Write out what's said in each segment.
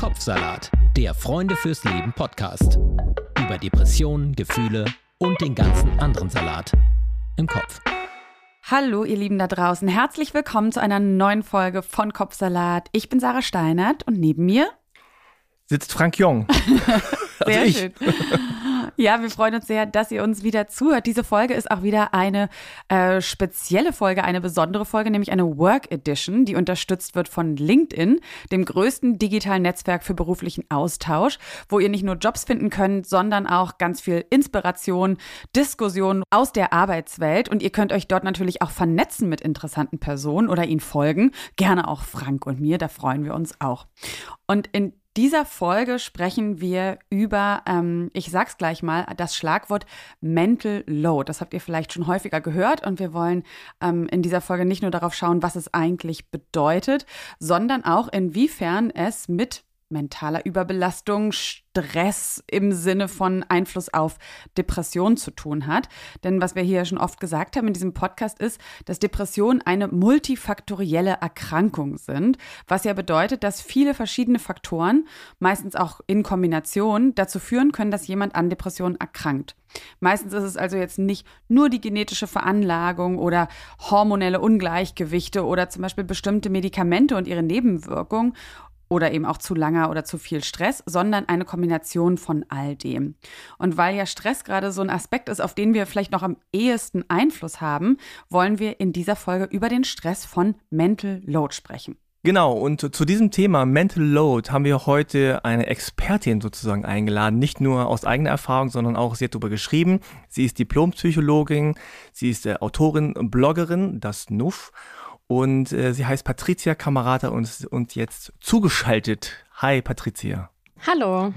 Kopfsalat, der Freunde fürs Leben Podcast. Über Depressionen, Gefühle und den ganzen anderen Salat im Kopf. Hallo, ihr Lieben da draußen. Herzlich willkommen zu einer neuen Folge von Kopfsalat. Ich bin Sarah Steinert und neben mir sitzt Frank Jong. Also Sehr schön. Ja, wir freuen uns sehr, dass ihr uns wieder zuhört. Diese Folge ist auch wieder eine äh, spezielle Folge, eine besondere Folge, nämlich eine Work Edition, die unterstützt wird von LinkedIn, dem größten digitalen Netzwerk für beruflichen Austausch, wo ihr nicht nur Jobs finden könnt, sondern auch ganz viel Inspiration, Diskussion aus der Arbeitswelt. Und ihr könnt euch dort natürlich auch vernetzen mit interessanten Personen oder ihnen folgen. Gerne auch Frank und mir, da freuen wir uns auch. Und in dieser Folge sprechen wir über, ähm, ich sag's gleich mal, das Schlagwort Mental Load. Das habt ihr vielleicht schon häufiger gehört und wir wollen ähm, in dieser Folge nicht nur darauf schauen, was es eigentlich bedeutet, sondern auch inwiefern es mit mentaler Überbelastung, Stress im Sinne von Einfluss auf Depression zu tun hat. Denn was wir hier schon oft gesagt haben in diesem Podcast ist, dass Depressionen eine multifaktorielle Erkrankung sind, was ja bedeutet, dass viele verschiedene Faktoren, meistens auch in Kombination, dazu führen können, dass jemand an Depressionen erkrankt. Meistens ist es also jetzt nicht nur die genetische Veranlagung oder hormonelle Ungleichgewichte oder zum Beispiel bestimmte Medikamente und ihre Nebenwirkungen oder eben auch zu langer oder zu viel Stress, sondern eine Kombination von all dem. Und weil ja Stress gerade so ein Aspekt ist, auf den wir vielleicht noch am ehesten Einfluss haben, wollen wir in dieser Folge über den Stress von Mental Load sprechen. Genau, und zu diesem Thema Mental Load haben wir heute eine Expertin sozusagen eingeladen, nicht nur aus eigener Erfahrung, sondern auch, sie hat darüber geschrieben. Sie ist Diplompsychologin, sie ist äh, Autorin, Bloggerin, das NUF und äh, sie heißt Patricia Kamerata und ist uns jetzt zugeschaltet. Hi, Patricia. Hallo.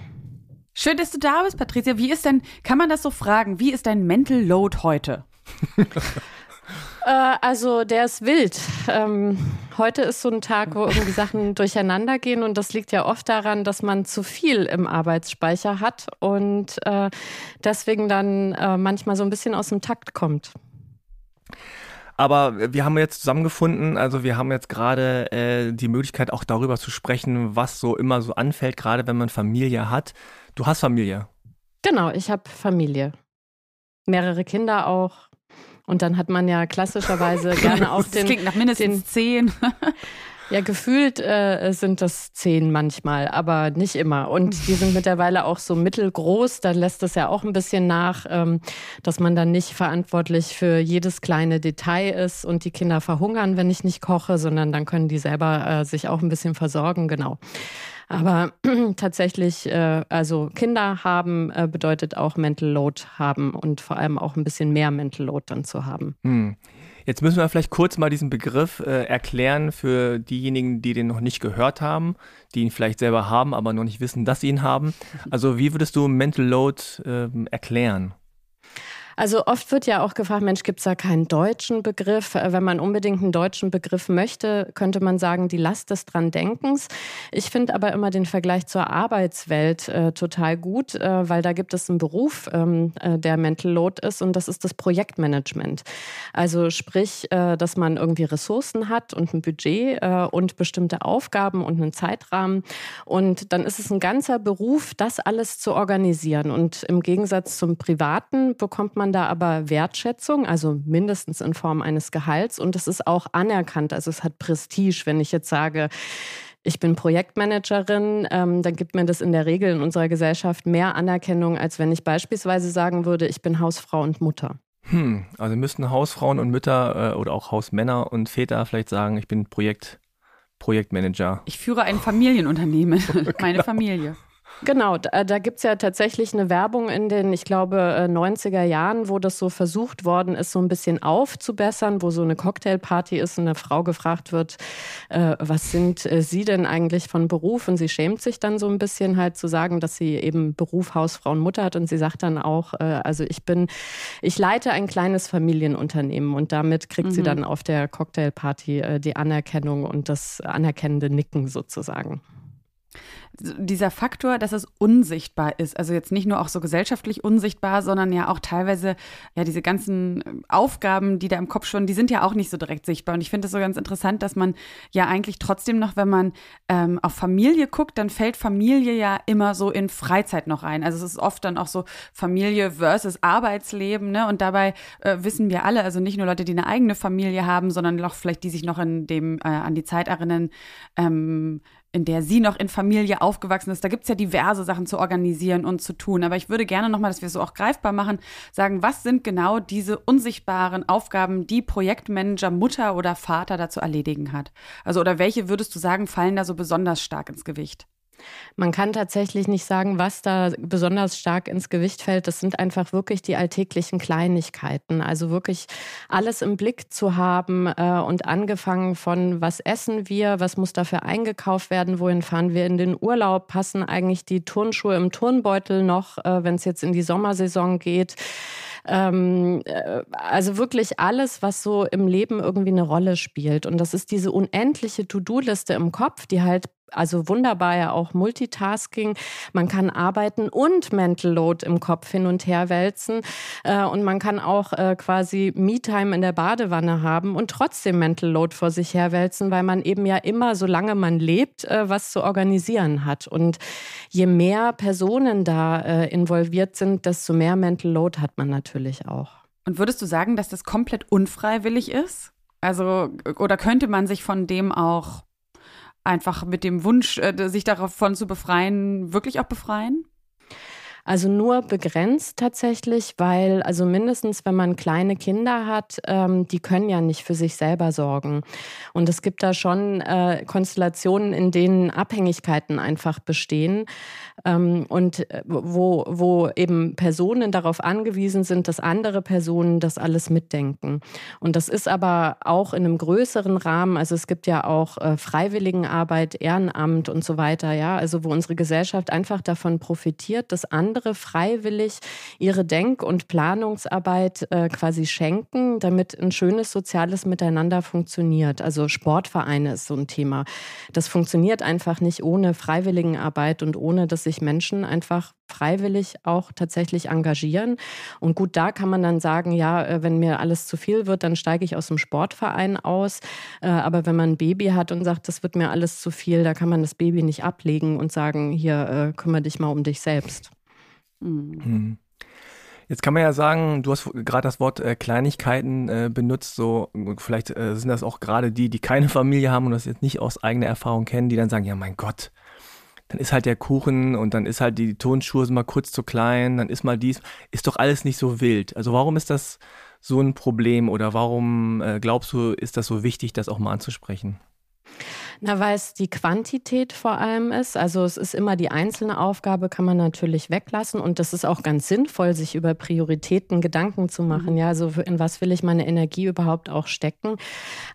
Schön, dass du da bist, Patricia. Wie ist denn, kann man das so fragen, wie ist dein Mental Load heute? äh, also, der ist wild. Ähm, heute ist so ein Tag, wo irgendwie Sachen durcheinander gehen und das liegt ja oft daran, dass man zu viel im Arbeitsspeicher hat und äh, deswegen dann äh, manchmal so ein bisschen aus dem Takt kommt. Aber wir haben jetzt zusammengefunden, also wir haben jetzt gerade äh, die Möglichkeit auch darüber zu sprechen, was so immer so anfällt, gerade wenn man Familie hat. Du hast Familie. Genau, ich habe Familie. Mehrere Kinder auch. Und dann hat man ja klassischerweise gerne auch den. Das klingt nach mindestens den, zehn. Ja, gefühlt äh, sind das zehn manchmal, aber nicht immer. Und die sind mittlerweile auch so mittelgroß. Da lässt es ja auch ein bisschen nach, ähm, dass man dann nicht verantwortlich für jedes kleine Detail ist und die Kinder verhungern, wenn ich nicht koche, sondern dann können die selber äh, sich auch ein bisschen versorgen. Genau. Aber tatsächlich, äh, also Kinder haben äh, bedeutet auch Mental Load haben und vor allem auch ein bisschen mehr Mental Load dann zu haben. Hm. Jetzt müssen wir vielleicht kurz mal diesen Begriff äh, erklären für diejenigen, die den noch nicht gehört haben, die ihn vielleicht selber haben, aber noch nicht wissen, dass sie ihn haben. Also wie würdest du Mental Load äh, erklären? Also oft wird ja auch gefragt, Mensch, gibt es da keinen deutschen Begriff? Äh, wenn man unbedingt einen deutschen Begriff möchte, könnte man sagen, die Last des dran Denkens. Ich finde aber immer den Vergleich zur Arbeitswelt äh, total gut, äh, weil da gibt es einen Beruf, ähm, äh, der Mental Load ist und das ist das Projektmanagement. Also sprich, äh, dass man irgendwie Ressourcen hat und ein Budget und bestimmte Aufgaben und einen Zeitrahmen. Und dann ist es ein ganzer Beruf, das alles zu organisieren. Und im Gegensatz zum Privaten bekommt man man da aber Wertschätzung, also mindestens in Form eines Gehalts. Und es ist auch anerkannt. Also es hat Prestige, wenn ich jetzt sage, ich bin Projektmanagerin, ähm, dann gibt mir das in der Regel in unserer Gesellschaft mehr Anerkennung, als wenn ich beispielsweise sagen würde, ich bin Hausfrau und Mutter. Hm, also müssten Hausfrauen und Mütter äh, oder auch Hausmänner und Väter vielleicht sagen, ich bin Projekt, Projektmanager. Ich führe ein Familienunternehmen, meine genau. Familie. Genau, da, da gibt es ja tatsächlich eine Werbung in den, ich glaube, 90er äh, Jahren, wo das so versucht worden ist, so ein bisschen aufzubessern, wo so eine Cocktailparty ist und eine Frau gefragt wird, äh, was sind äh, Sie denn eigentlich von Beruf? Und sie schämt sich dann so ein bisschen halt zu sagen, dass sie eben Beruf, Hausfrau und Mutter hat. Und sie sagt dann auch, äh, also ich bin, ich leite ein kleines Familienunternehmen und damit kriegt mhm. sie dann auf der Cocktailparty äh, die Anerkennung und das anerkennende Nicken sozusagen. Dieser Faktor, dass es unsichtbar ist. Also jetzt nicht nur auch so gesellschaftlich unsichtbar, sondern ja auch teilweise, ja, diese ganzen Aufgaben, die da im Kopf schon, die sind ja auch nicht so direkt sichtbar. Und ich finde es so ganz interessant, dass man ja eigentlich trotzdem noch, wenn man ähm, auf Familie guckt, dann fällt Familie ja immer so in Freizeit noch ein. Also es ist oft dann auch so Familie versus Arbeitsleben, ne? Und dabei äh, wissen wir alle, also nicht nur Leute, die eine eigene Familie haben, sondern auch vielleicht die sich noch in dem, äh, an die Zeit erinnern, ähm, in der sie noch in Familie aufgewachsen ist. Da gibt es ja diverse Sachen zu organisieren und zu tun. Aber ich würde gerne nochmal, dass wir es so auch greifbar machen, sagen, was sind genau diese unsichtbaren Aufgaben, die Projektmanager, Mutter oder Vater da zu erledigen hat? Also, oder welche würdest du sagen, fallen da so besonders stark ins Gewicht? Man kann tatsächlich nicht sagen, was da besonders stark ins Gewicht fällt. Das sind einfach wirklich die alltäglichen Kleinigkeiten. Also wirklich alles im Blick zu haben äh, und angefangen von, was essen wir, was muss dafür eingekauft werden, wohin fahren wir in den Urlaub, passen eigentlich die Turnschuhe im Turnbeutel noch, äh, wenn es jetzt in die Sommersaison geht ähm, äh, also wirklich alles, was so im Leben irgendwie eine Rolle spielt. Und das ist diese unendliche To-Do-Liste im Kopf, die halt also wunderbar ja auch Multitasking. Man kann arbeiten und Mental Load im Kopf hin und her wälzen. Äh, und man kann auch äh, quasi Me-Time in der Badewanne haben und trotzdem Mental Load vor sich her wälzen, weil man eben ja immer, solange man lebt, äh, was zu organisieren hat. Und je mehr Personen da involviert sind, desto mehr Mental Load hat man natürlich auch. Und würdest du sagen, dass das komplett unfreiwillig ist? Also, oder könnte man sich von dem auch einfach mit dem Wunsch, äh, sich davon zu befreien, wirklich auch befreien? Also nur begrenzt tatsächlich, weil also mindestens, wenn man kleine Kinder hat, ähm, die können ja nicht für sich selber sorgen. Und es gibt da schon äh, Konstellationen, in denen Abhängigkeiten einfach bestehen ähm, und äh, wo, wo eben Personen darauf angewiesen sind, dass andere Personen das alles mitdenken. Und das ist aber auch in einem größeren Rahmen. Also es gibt ja auch äh, Freiwilligenarbeit, Ehrenamt und so weiter. Ja, also wo unsere Gesellschaft einfach davon profitiert, dass andere andere freiwillig ihre Denk- und Planungsarbeit äh, quasi schenken, damit ein schönes soziales Miteinander funktioniert. Also Sportvereine ist so ein Thema. Das funktioniert einfach nicht ohne Freiwilligenarbeit und ohne, dass sich Menschen einfach freiwillig auch tatsächlich engagieren. Und gut, da kann man dann sagen, ja, äh, wenn mir alles zu viel wird, dann steige ich aus dem Sportverein aus. Äh, aber wenn man ein Baby hat und sagt, das wird mir alles zu viel, da kann man das Baby nicht ablegen und sagen, hier, äh, kümmere dich mal um dich selbst. Mhm. Jetzt kann man ja sagen, du hast gerade das Wort äh, Kleinigkeiten äh, benutzt, so vielleicht äh, sind das auch gerade die, die keine Familie haben und das jetzt nicht aus eigener Erfahrung kennen, die dann sagen, ja mein Gott, dann ist halt der Kuchen und dann ist halt die Tonschuhe mal kurz zu klein, dann ist mal dies, ist doch alles nicht so wild. Also warum ist das so ein Problem oder warum äh, glaubst du, ist das so wichtig, das auch mal anzusprechen? Na, weil es die Quantität vor allem ist. Also es ist immer die einzelne Aufgabe, kann man natürlich weglassen. Und das ist auch ganz sinnvoll, sich über Prioritäten Gedanken zu machen. Mhm. Ja, also in was will ich meine Energie überhaupt auch stecken?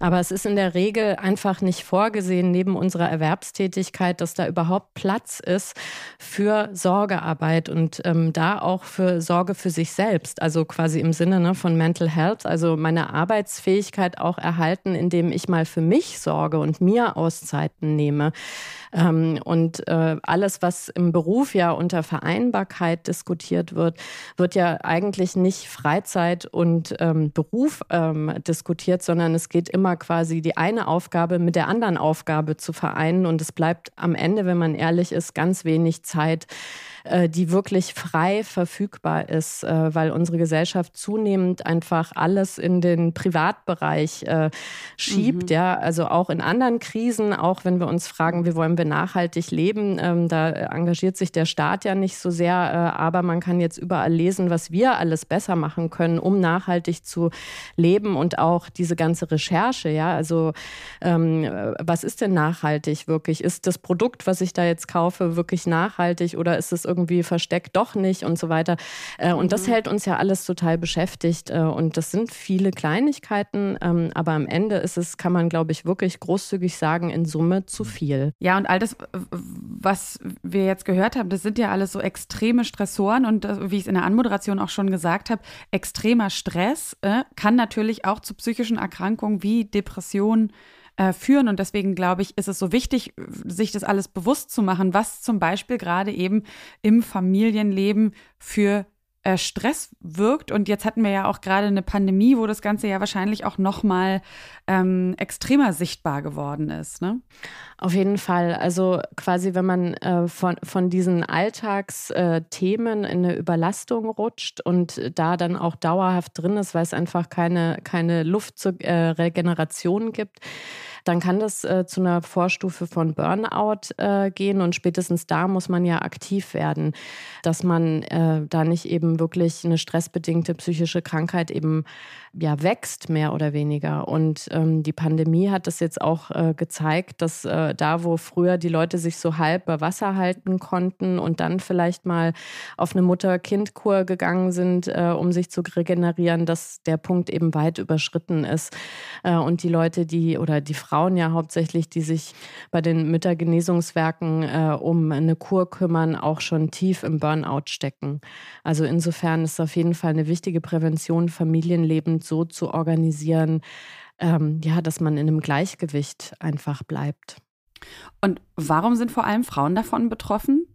Aber es ist in der Regel einfach nicht vorgesehen, neben unserer Erwerbstätigkeit, dass da überhaupt Platz ist für Sorgearbeit und ähm, da auch für Sorge für sich selbst. Also quasi im Sinne ne, von Mental Health, also meine Arbeitsfähigkeit auch erhalten, indem ich mal für mich sorge und mir Auszeiten nehme. Ähm, und äh, alles, was im Beruf ja unter Vereinbarkeit diskutiert wird, wird ja eigentlich nicht Freizeit und ähm, Beruf ähm, diskutiert, sondern es geht immer quasi die eine Aufgabe mit der anderen Aufgabe zu vereinen. Und es bleibt am Ende, wenn man ehrlich ist, ganz wenig Zeit äh, die wirklich frei verfügbar ist, äh, weil unsere Gesellschaft zunehmend einfach alles in den Privatbereich schiebt. Mhm. Ja, also auch in anderen Krisen, auch wenn wir uns fragen, wie wollen wir nachhaltig leben, ähm, da engagiert sich der Staat ja nicht so sehr, aber man kann jetzt überall lesen, was wir alles besser machen können, um nachhaltig zu leben und auch diese ganze Recherche. Ja, also ähm, was ist denn nachhaltig wirklich? Ist das Produkt, was ich da jetzt kaufe, wirklich nachhaltig oder ist es irgendwie versteckt, doch nicht und so weiter. Äh, und das mhm. hält uns ja alles total beschäftigt. Äh, und das sind viele Kleinigkeiten, ähm, aber am Ende ist es, kann man, glaube ich, wirklich großzügig sagen, in Summe zu viel. Ja, und all das, was wir jetzt gehört haben, das sind ja alles so extreme Stressoren und wie ich es in der Anmoderation auch schon gesagt habe, extremer Stress äh, kann natürlich auch zu psychischen Erkrankungen wie Depressionen äh, führen. Und deswegen glaube ich, ist es so wichtig, sich das alles bewusst zu machen, was zum Beispiel gerade eben im Familienleben für Stress wirkt. Und jetzt hatten wir ja auch gerade eine Pandemie, wo das Ganze ja wahrscheinlich auch noch mal ähm, extremer sichtbar geworden ist. Ne? Auf jeden Fall. Also quasi, wenn man äh, von, von diesen Alltagsthemen äh, in eine Überlastung rutscht und da dann auch dauerhaft drin ist, weil es einfach keine, keine Luft zur äh, Regeneration gibt, dann kann das äh, zu einer Vorstufe von Burnout äh, gehen und spätestens da muss man ja aktiv werden, dass man äh, da nicht eben wirklich eine stressbedingte psychische Krankheit eben ja wächst, mehr oder weniger. Und ähm, die Pandemie hat das jetzt auch äh, gezeigt, dass äh, da, wo früher die Leute sich so halb bei Wasser halten konnten und dann vielleicht mal auf eine Mutter-Kind-Kur gegangen sind, äh, um sich zu regenerieren, dass der Punkt eben weit überschritten ist. Äh, und die Leute, die oder die Frauen ja hauptsächlich, die sich bei den Müttergenesungswerken äh, um eine Kur kümmern, auch schon tief im Burnout stecken. Also insofern ist auf jeden Fall eine wichtige Prävention, Familienleben so zu organisieren, ähm, ja, dass man in einem Gleichgewicht einfach bleibt. Und warum sind vor allem Frauen davon betroffen?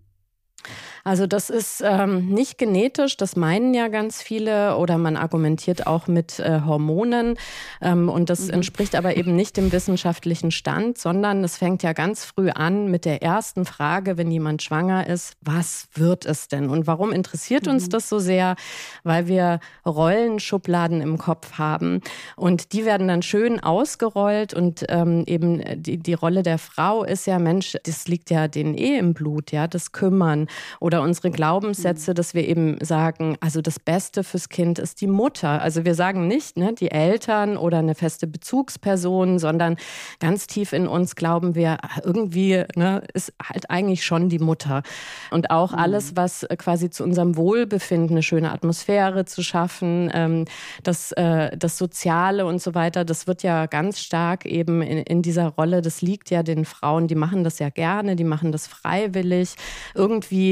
Also das ist ähm, nicht genetisch, das meinen ja ganz viele oder man argumentiert auch mit äh, Hormonen ähm, und das mhm. entspricht aber eben nicht dem wissenschaftlichen Stand, sondern es fängt ja ganz früh an mit der ersten Frage, wenn jemand schwanger ist, was wird es denn? Und warum interessiert mhm. uns das so sehr? Weil wir Rollenschubladen im Kopf haben und die werden dann schön ausgerollt und ähm, eben die, die Rolle der Frau ist ja, Mensch, das liegt ja denen eh im Blut, ja, das Kümmern oder unsere Glaubenssätze, mhm. dass wir eben sagen, also das Beste fürs Kind ist die Mutter. Also wir sagen nicht ne, die Eltern oder eine feste Bezugsperson, sondern ganz tief in uns glauben wir, irgendwie ne, ist halt eigentlich schon die Mutter. Und auch mhm. alles, was quasi zu unserem Wohlbefinden, eine schöne Atmosphäre zu schaffen, ähm, das, äh, das Soziale und so weiter, das wird ja ganz stark eben in, in dieser Rolle, das liegt ja den Frauen, die machen das ja gerne, die machen das freiwillig. Irgendwie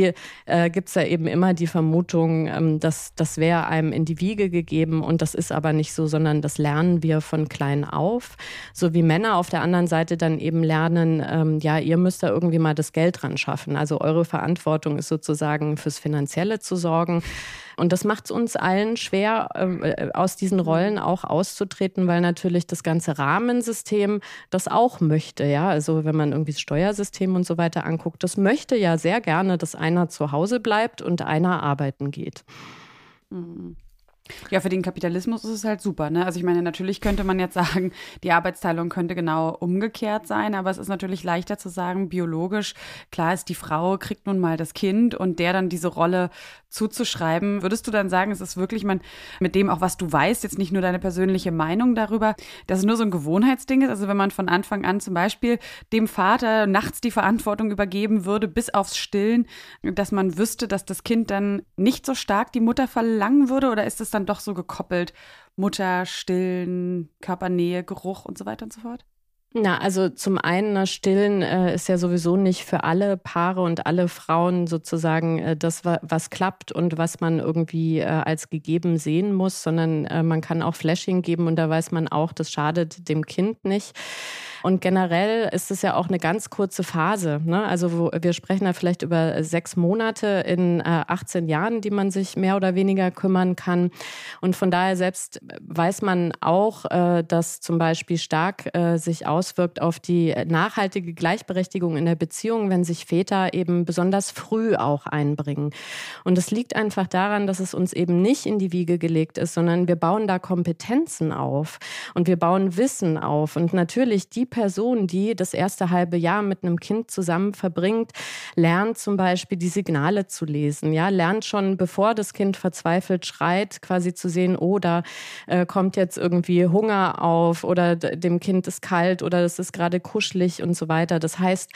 äh, gibt es ja eben immer die Vermutung, ähm, dass das wäre einem in die Wiege gegeben und das ist aber nicht so, sondern das lernen wir von klein auf. So wie Männer auf der anderen Seite dann eben lernen, ähm, ja, ihr müsst da irgendwie mal das Geld dran schaffen. Also eure Verantwortung ist sozusagen fürs Finanzielle zu sorgen. Und das macht es uns allen schwer, ähm, äh, aus diesen Rollen auch auszutreten, weil natürlich das ganze Rahmensystem das auch möchte. Ja, also wenn man irgendwie das Steuersystem und so weiter anguckt, das möchte ja sehr gerne, dass einer zu Hause bleibt und einer arbeiten geht. Mhm. Ja, für den Kapitalismus ist es halt super. Ne? Also ich meine, natürlich könnte man jetzt sagen, die Arbeitsteilung könnte genau umgekehrt sein, aber es ist natürlich leichter zu sagen, biologisch, klar ist, die Frau kriegt nun mal das Kind und der dann diese Rolle zuzuschreiben. Würdest du dann sagen, es ist wirklich man mit dem auch, was du weißt, jetzt nicht nur deine persönliche Meinung darüber, dass es nur so ein Gewohnheitsding ist? Also wenn man von Anfang an zum Beispiel dem Vater nachts die Verantwortung übergeben würde, bis aufs Stillen, dass man wüsste, dass das Kind dann nicht so stark die Mutter verlangen würde oder ist es dann doch so gekoppelt? Mutter, Stillen, Körpernähe, Geruch und so weiter und so fort? Na, also zum einen, na, Stillen äh, ist ja sowieso nicht für alle Paare und alle Frauen sozusagen äh, das, was klappt und was man irgendwie äh, als gegeben sehen muss, sondern äh, man kann auch Flashing geben und da weiß man auch, das schadet dem Kind nicht. Und generell ist es ja auch eine ganz kurze Phase. Ne? Also wo, wir sprechen da vielleicht über sechs Monate in äh, 18 Jahren, die man sich mehr oder weniger kümmern kann. Und von daher selbst weiß man auch, äh, dass zum Beispiel stark äh, sich auswirkt auf die nachhaltige Gleichberechtigung in der Beziehung, wenn sich Väter eben besonders früh auch einbringen. Und es liegt einfach daran, dass es uns eben nicht in die Wiege gelegt ist, sondern wir bauen da Kompetenzen auf und wir bauen Wissen auf. Und natürlich die Person, die das erste halbe Jahr mit einem Kind zusammen verbringt, lernt zum Beispiel die Signale zu lesen. Ja, lernt schon, bevor das Kind verzweifelt schreit, quasi zu sehen, oh, da äh, kommt jetzt irgendwie Hunger auf oder dem Kind ist kalt oder es ist gerade kuschelig und so weiter. Das heißt,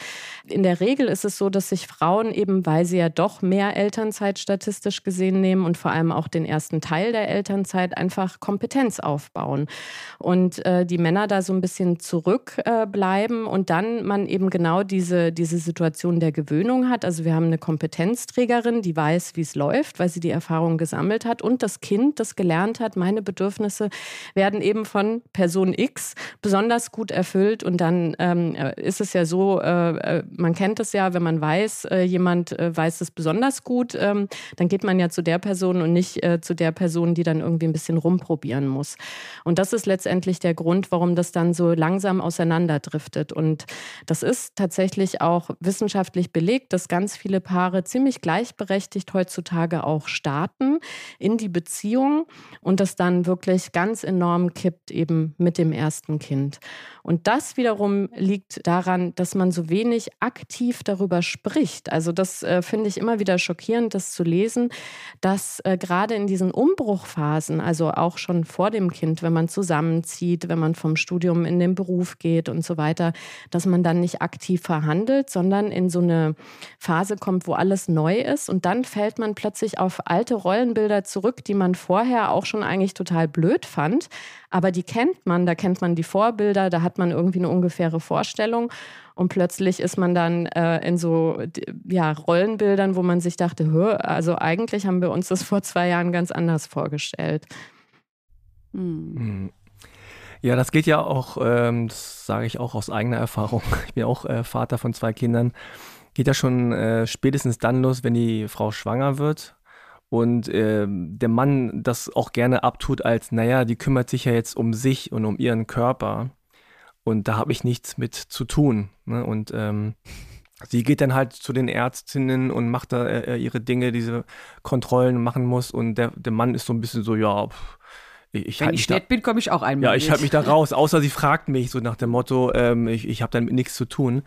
in der Regel ist es so, dass sich Frauen eben, weil sie ja doch mehr Elternzeit statistisch gesehen nehmen und vor allem auch den ersten Teil der Elternzeit einfach Kompetenz aufbauen. Und äh, die Männer da so ein bisschen zurück äh, und dann man eben genau diese, diese Situation der Gewöhnung hat. Also wir haben eine Kompetenzträgerin, die weiß, wie es läuft, weil sie die Erfahrung gesammelt hat und das Kind, das gelernt hat, meine Bedürfnisse werden eben von Person X besonders gut erfüllt erfüllt und dann ähm, ist es ja so, äh, äh, man kennt es ja, wenn man weiß, äh, jemand äh, weiß es besonders gut, ähm, dann geht man ja zu der Person und nicht äh, zu der Person, die dann irgendwie ein bisschen rumprobieren muss. Und das ist letztendlich der Grund, warum das dann so langsam auseinanderdriftet. Und das ist tatsächlich auch wissenschaftlich belegt, dass ganz viele Paare ziemlich gleichberechtigt heutzutage auch starten in die Beziehung und das dann wirklich ganz enorm kippt eben mit dem ersten Kind. Und das wiederum liegt daran, dass man so wenig aktiv darüber spricht. Also das äh, finde ich immer wieder schockierend, das zu lesen, dass äh, gerade in diesen Umbruchphasen, also auch schon vor dem Kind, wenn man zusammenzieht, wenn man vom Studium in den Beruf geht und so weiter, dass man dann nicht aktiv verhandelt, sondern in so eine Phase kommt, wo alles neu ist und dann fällt man plötzlich auf alte Rollenbilder zurück, die man vorher auch schon eigentlich total blöd fand, aber die kennt man, da kennt man die Vorbilder, da hat man irgendwie eine ungefähre Vorstellung. Und plötzlich ist man dann äh, in so ja, Rollenbildern, wo man sich dachte, also eigentlich haben wir uns das vor zwei Jahren ganz anders vorgestellt. Hm. hm. Ja, das geht ja auch, ähm, das sage ich auch aus eigener Erfahrung. Ich bin auch äh, Vater von zwei Kindern. Geht ja schon äh, spätestens dann los, wenn die Frau schwanger wird und äh, der Mann das auch gerne abtut als, naja, die kümmert sich ja jetzt um sich und um ihren Körper und da habe ich nichts mit zu tun. Ne? Und ähm, sie geht dann halt zu den Ärztinnen und macht da äh, ihre Dinge, diese Kontrollen machen muss und der, der Mann ist so ein bisschen so, ja, pff, ich Wenn ich nett bin, komme ich auch einmal. Ja, ich halte mich da raus, außer sie fragt mich so nach dem Motto, ähm, ich, ich habe damit nichts zu tun.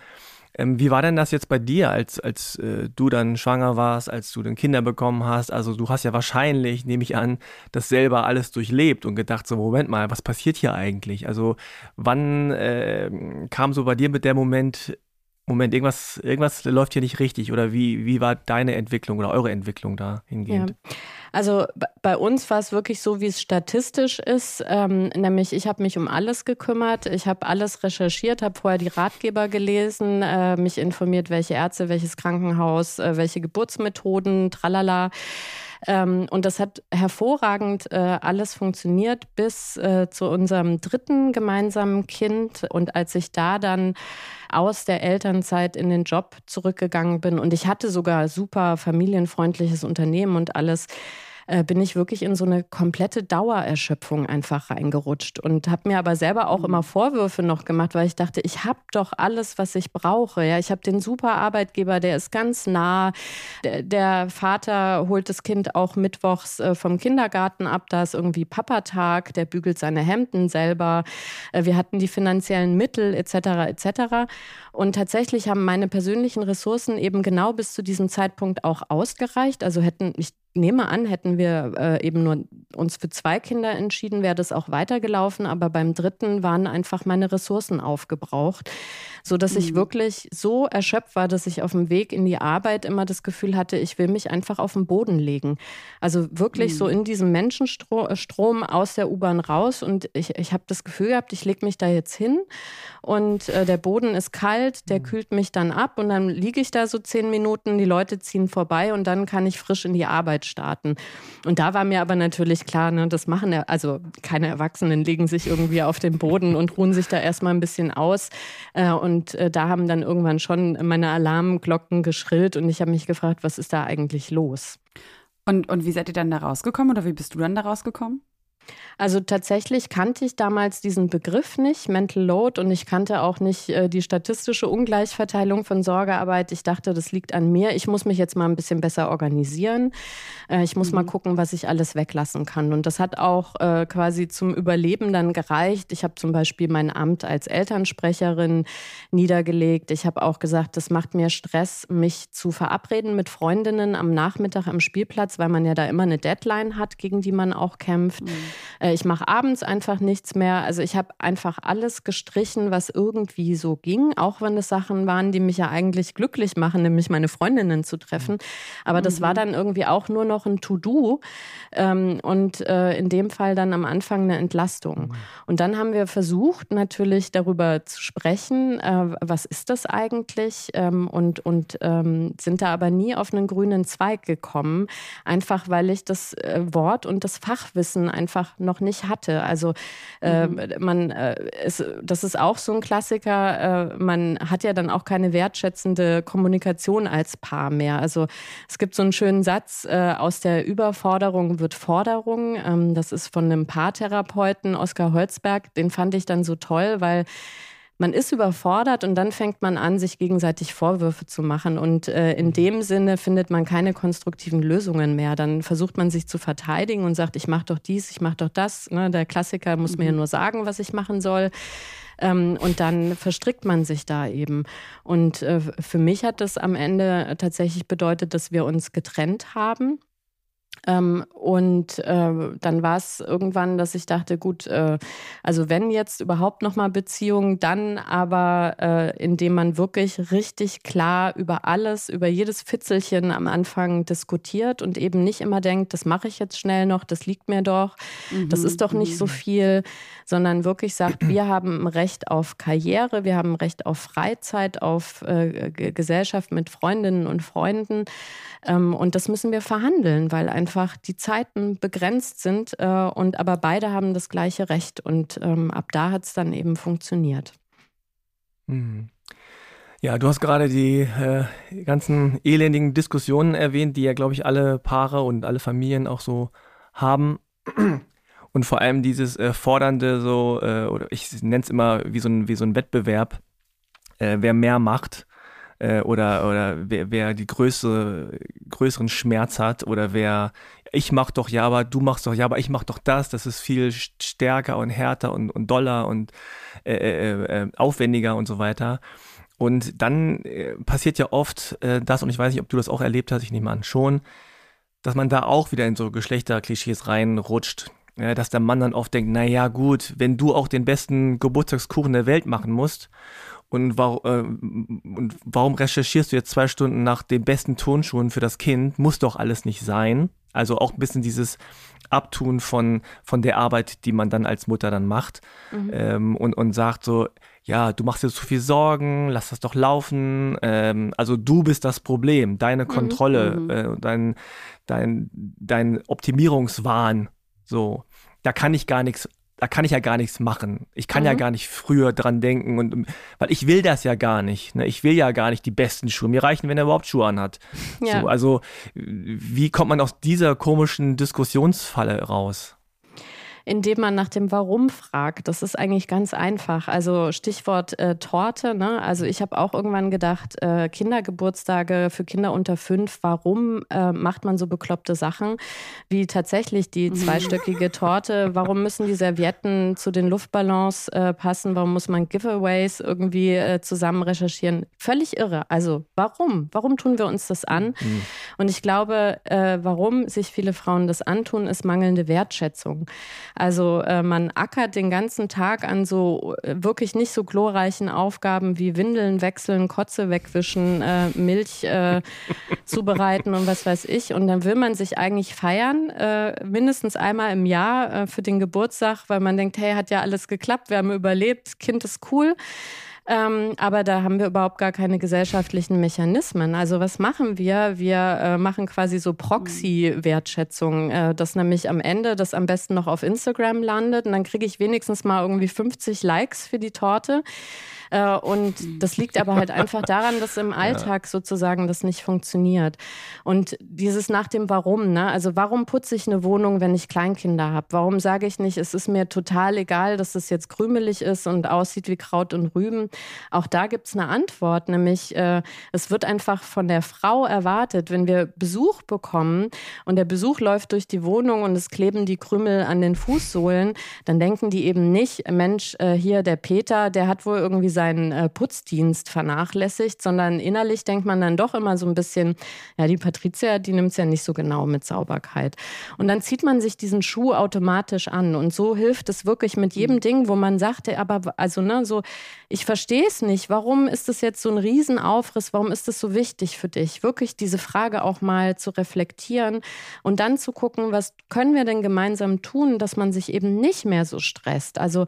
Ähm, wie war denn das jetzt bei dir, als, als äh, du dann schwanger warst, als du dann Kinder bekommen hast? Also du hast ja wahrscheinlich, nehme ich an, das selber alles durchlebt und gedacht, so Moment mal, was passiert hier eigentlich? Also wann äh, kam so bei dir mit der Moment, Moment, irgendwas, irgendwas läuft hier nicht richtig oder wie, wie war deine Entwicklung oder eure Entwicklung da hingehend? Ja. Also bei uns war es wirklich so, wie es statistisch ist, ähm, nämlich ich habe mich um alles gekümmert, ich habe alles recherchiert, habe vorher die Ratgeber gelesen, äh, mich informiert, welche Ärzte, welches Krankenhaus, äh, welche Geburtsmethoden, tralala. Ähm, und das hat hervorragend äh, alles funktioniert bis äh, zu unserem dritten gemeinsamen Kind. Und als ich da dann aus der Elternzeit in den Job zurückgegangen bin und ich hatte sogar super familienfreundliches Unternehmen und alles, äh, bin ich wirklich in so eine komplette Dauererschöpfung einfach reingerutscht und habe mir aber selber auch immer mhm. Vorwürfe noch gemacht, weil ich dachte, ich habe doch alles, was ich brauche. Ja, ich habe den super Arbeitgeber, der ist ganz nah. Der, der Vater holt das Kind auch mittwochs äh, vom Kindergarten ab, da ist irgendwie Papatag, der bügelt seine Hemden selber. Äh, wir hatten die finanziellen Mittel etc. etc. Und tatsächlich haben meine persönlichen Ressourcen eben genau bis zu diesem Zeitpunkt auch ausgereicht. Also hätten, ich nehme an, hätten wir äh, eben nur uns für zwei Kinder entschieden, wäre das auch weitergelaufen. Aber beim dritten waren einfach meine Ressourcen aufgebraucht, so dass mhm. ich wirklich so erschöpft war, dass ich auf dem Weg in die Arbeit immer das Gefühl hatte, ich will mich einfach auf den Boden legen. Also wirklich mhm. so in diesem Menschenstrom aus der U-Bahn raus. Und ich, ich habe das Gefühl gehabt, ich lege mich da jetzt hin und äh, der Boden ist kalt, der mhm. kühlt mich dann ab und dann liege ich da so zehn Minuten, die Leute ziehen vorbei und dann kann ich frisch in die Arbeit starten. Und da war mir aber natürlich klar, ne, das machen ja, also keine Erwachsenen legen sich irgendwie auf den Boden und ruhen sich da erstmal ein bisschen aus. Äh, und äh, da haben dann irgendwann schon meine Alarmglocken geschrillt und ich habe mich gefragt, was ist da eigentlich los? Und, und wie seid ihr dann da rausgekommen oder wie bist du dann da rausgekommen? Also tatsächlich kannte ich damals diesen Begriff nicht, Mental Load, und ich kannte auch nicht äh, die statistische Ungleichverteilung von Sorgearbeit. Ich dachte, das liegt an mir. Ich muss mich jetzt mal ein bisschen besser organisieren. Äh, ich muss mhm. mal gucken, was ich alles weglassen kann. Und das hat auch äh, quasi zum Überleben dann gereicht. Ich habe zum Beispiel mein Amt als Elternsprecherin niedergelegt. Ich habe auch gesagt, das macht mir Stress, mich zu verabreden mit Freundinnen am Nachmittag am Spielplatz, weil man ja da immer eine Deadline hat, gegen die man auch kämpft. Mhm. Äh, ich mache abends einfach nichts mehr. Also ich habe einfach alles gestrichen, was irgendwie so ging, auch wenn es Sachen waren, die mich ja eigentlich glücklich machen, nämlich meine Freundinnen zu treffen. Aber das war mhm. dann irgendwie auch nur noch ein To-Do ähm, und äh, in dem Fall dann am Anfang eine Entlastung. Mhm. Und dann haben wir versucht, natürlich darüber zu sprechen, äh, was ist das eigentlich ähm, und, und ähm, sind da aber nie auf einen grünen Zweig gekommen, einfach weil ich das Wort und das Fachwissen einfach einfach noch nicht hatte. Also äh, mhm. man, äh, ist, das ist auch so ein Klassiker. Äh, man hat ja dann auch keine wertschätzende Kommunikation als Paar mehr. Also es gibt so einen schönen Satz, äh, aus der Überforderung wird Forderung. Ähm, das ist von einem Paartherapeuten, Oskar Holzberg. Den fand ich dann so toll, weil man ist überfordert und dann fängt man an, sich gegenseitig Vorwürfe zu machen. Und äh, in dem Sinne findet man keine konstruktiven Lösungen mehr. Dann versucht man sich zu verteidigen und sagt, ich mache doch dies, ich mache doch das. Ne? Der Klassiker muss mhm. mir nur sagen, was ich machen soll. Ähm, und dann verstrickt man sich da eben. Und äh, für mich hat das am Ende tatsächlich bedeutet, dass wir uns getrennt haben. Ähm, und äh, dann war es irgendwann, dass ich dachte, gut, äh, also wenn jetzt überhaupt nochmal Beziehungen, dann aber, äh, indem man wirklich richtig klar über alles, über jedes Fitzelchen am Anfang diskutiert und eben nicht immer denkt, das mache ich jetzt schnell noch, das liegt mir doch, mhm. das ist doch nicht so mhm. viel, sondern wirklich sagt, wir haben ein Recht auf Karriere, wir haben ein Recht auf Freizeit, auf äh, Gesellschaft mit Freundinnen und Freunden. Ähm, und das müssen wir verhandeln, weil einfach die Zeiten begrenzt sind äh, und aber beide haben das gleiche Recht. Und ähm, ab da hat es dann eben funktioniert. Mhm. Ja, du hast gerade die äh, ganzen elendigen Diskussionen erwähnt, die ja, glaube ich, alle Paare und alle Familien auch so haben. Und vor allem dieses äh, fordernde, so, äh, oder ich nenne es immer wie so ein, wie so ein Wettbewerb, äh, wer mehr macht äh, oder, oder wer, wer die größere, größeren Schmerz hat oder wer, ich mach doch ja, aber du machst doch ja, aber ich mach doch das, das ist viel stärker und härter und, und doller und äh, äh, äh, aufwendiger und so weiter. Und dann äh, passiert ja oft äh, das, und ich weiß nicht, ob du das auch erlebt hast, ich nehme an schon, dass man da auch wieder in so Geschlechterklischees reinrutscht. Ja, dass der Mann dann oft denkt, na ja, gut, wenn du auch den besten Geburtstagskuchen der Welt machen musst und, war, äh, und warum recherchierst du jetzt zwei Stunden nach den besten Tonschuhen für das Kind? Muss doch alles nicht sein. Also auch ein bisschen dieses Abtun von, von der Arbeit, die man dann als Mutter dann macht mhm. ähm, und, und sagt so, ja, du machst dir zu viel Sorgen, lass das doch laufen. Ähm, also du bist das Problem, deine mhm. Kontrolle, mhm. äh, dein, dein, dein Optimierungswahn. So, da kann ich gar nichts da kann ich ja gar nichts machen. Ich kann mhm. ja gar nicht früher dran denken und weil ich will das ja gar nicht. Ne? Ich will ja gar nicht die besten Schuhe. Mir reichen, wenn er überhaupt Schuhe anhat. Ja. So, also wie kommt man aus dieser komischen Diskussionsfalle raus? Indem man nach dem Warum fragt. Das ist eigentlich ganz einfach. Also Stichwort äh, Torte. Ne? Also ich habe auch irgendwann gedacht, äh, Kindergeburtstage für Kinder unter fünf, warum äh, macht man so bekloppte Sachen wie tatsächlich die mhm. zweistöckige Torte? Warum müssen die Servietten zu den Luftballons äh, passen? Warum muss man Giveaways irgendwie äh, zusammen recherchieren? Völlig irre. Also warum? Warum tun wir uns das an? Mhm. Und ich glaube, äh, warum sich viele Frauen das antun, ist mangelnde Wertschätzung. Also äh, man ackert den ganzen Tag an so äh, wirklich nicht so glorreichen Aufgaben wie Windeln wechseln, Kotze wegwischen, äh, Milch äh, zubereiten und was weiß ich. Und dann will man sich eigentlich feiern, äh, mindestens einmal im Jahr äh, für den Geburtstag, weil man denkt, hey, hat ja alles geklappt, wir haben überlebt, Kind ist cool. Ähm, aber da haben wir überhaupt gar keine gesellschaftlichen Mechanismen. Also was machen wir? Wir äh, machen quasi so Proxy-Wertschätzung, äh, dass nämlich am Ende das am besten noch auf Instagram landet und dann kriege ich wenigstens mal irgendwie 50 Likes für die Torte. Äh, und das liegt aber halt einfach daran, dass im Alltag sozusagen das nicht funktioniert. Und dieses nach dem Warum, ne? Also warum putze ich eine Wohnung, wenn ich Kleinkinder habe? Warum sage ich nicht, es ist mir total egal, dass es jetzt krümelig ist und aussieht wie Kraut und Rüben? Auch da gibt es eine Antwort, nämlich äh, es wird einfach von der Frau erwartet, wenn wir Besuch bekommen und der Besuch läuft durch die Wohnung und es kleben die Krümel an den Fußsohlen, dann denken die eben nicht, Mensch, äh, hier der Peter, der hat wohl irgendwie seinen äh, Putzdienst vernachlässigt, sondern innerlich denkt man dann doch immer so ein bisschen, ja, die Patricia, die nimmt es ja nicht so genau mit Sauberkeit. Und dann zieht man sich diesen Schuh automatisch an. Und so hilft es wirklich mit jedem mhm. Ding, wo man sagt, aber also, ne, so, ich verstehe es nicht. Warum ist das jetzt so ein Riesenaufriss? Warum ist das so wichtig für dich? Wirklich diese Frage auch mal zu reflektieren und dann zu gucken, was können wir denn gemeinsam tun, dass man sich eben nicht mehr so stresst? Also,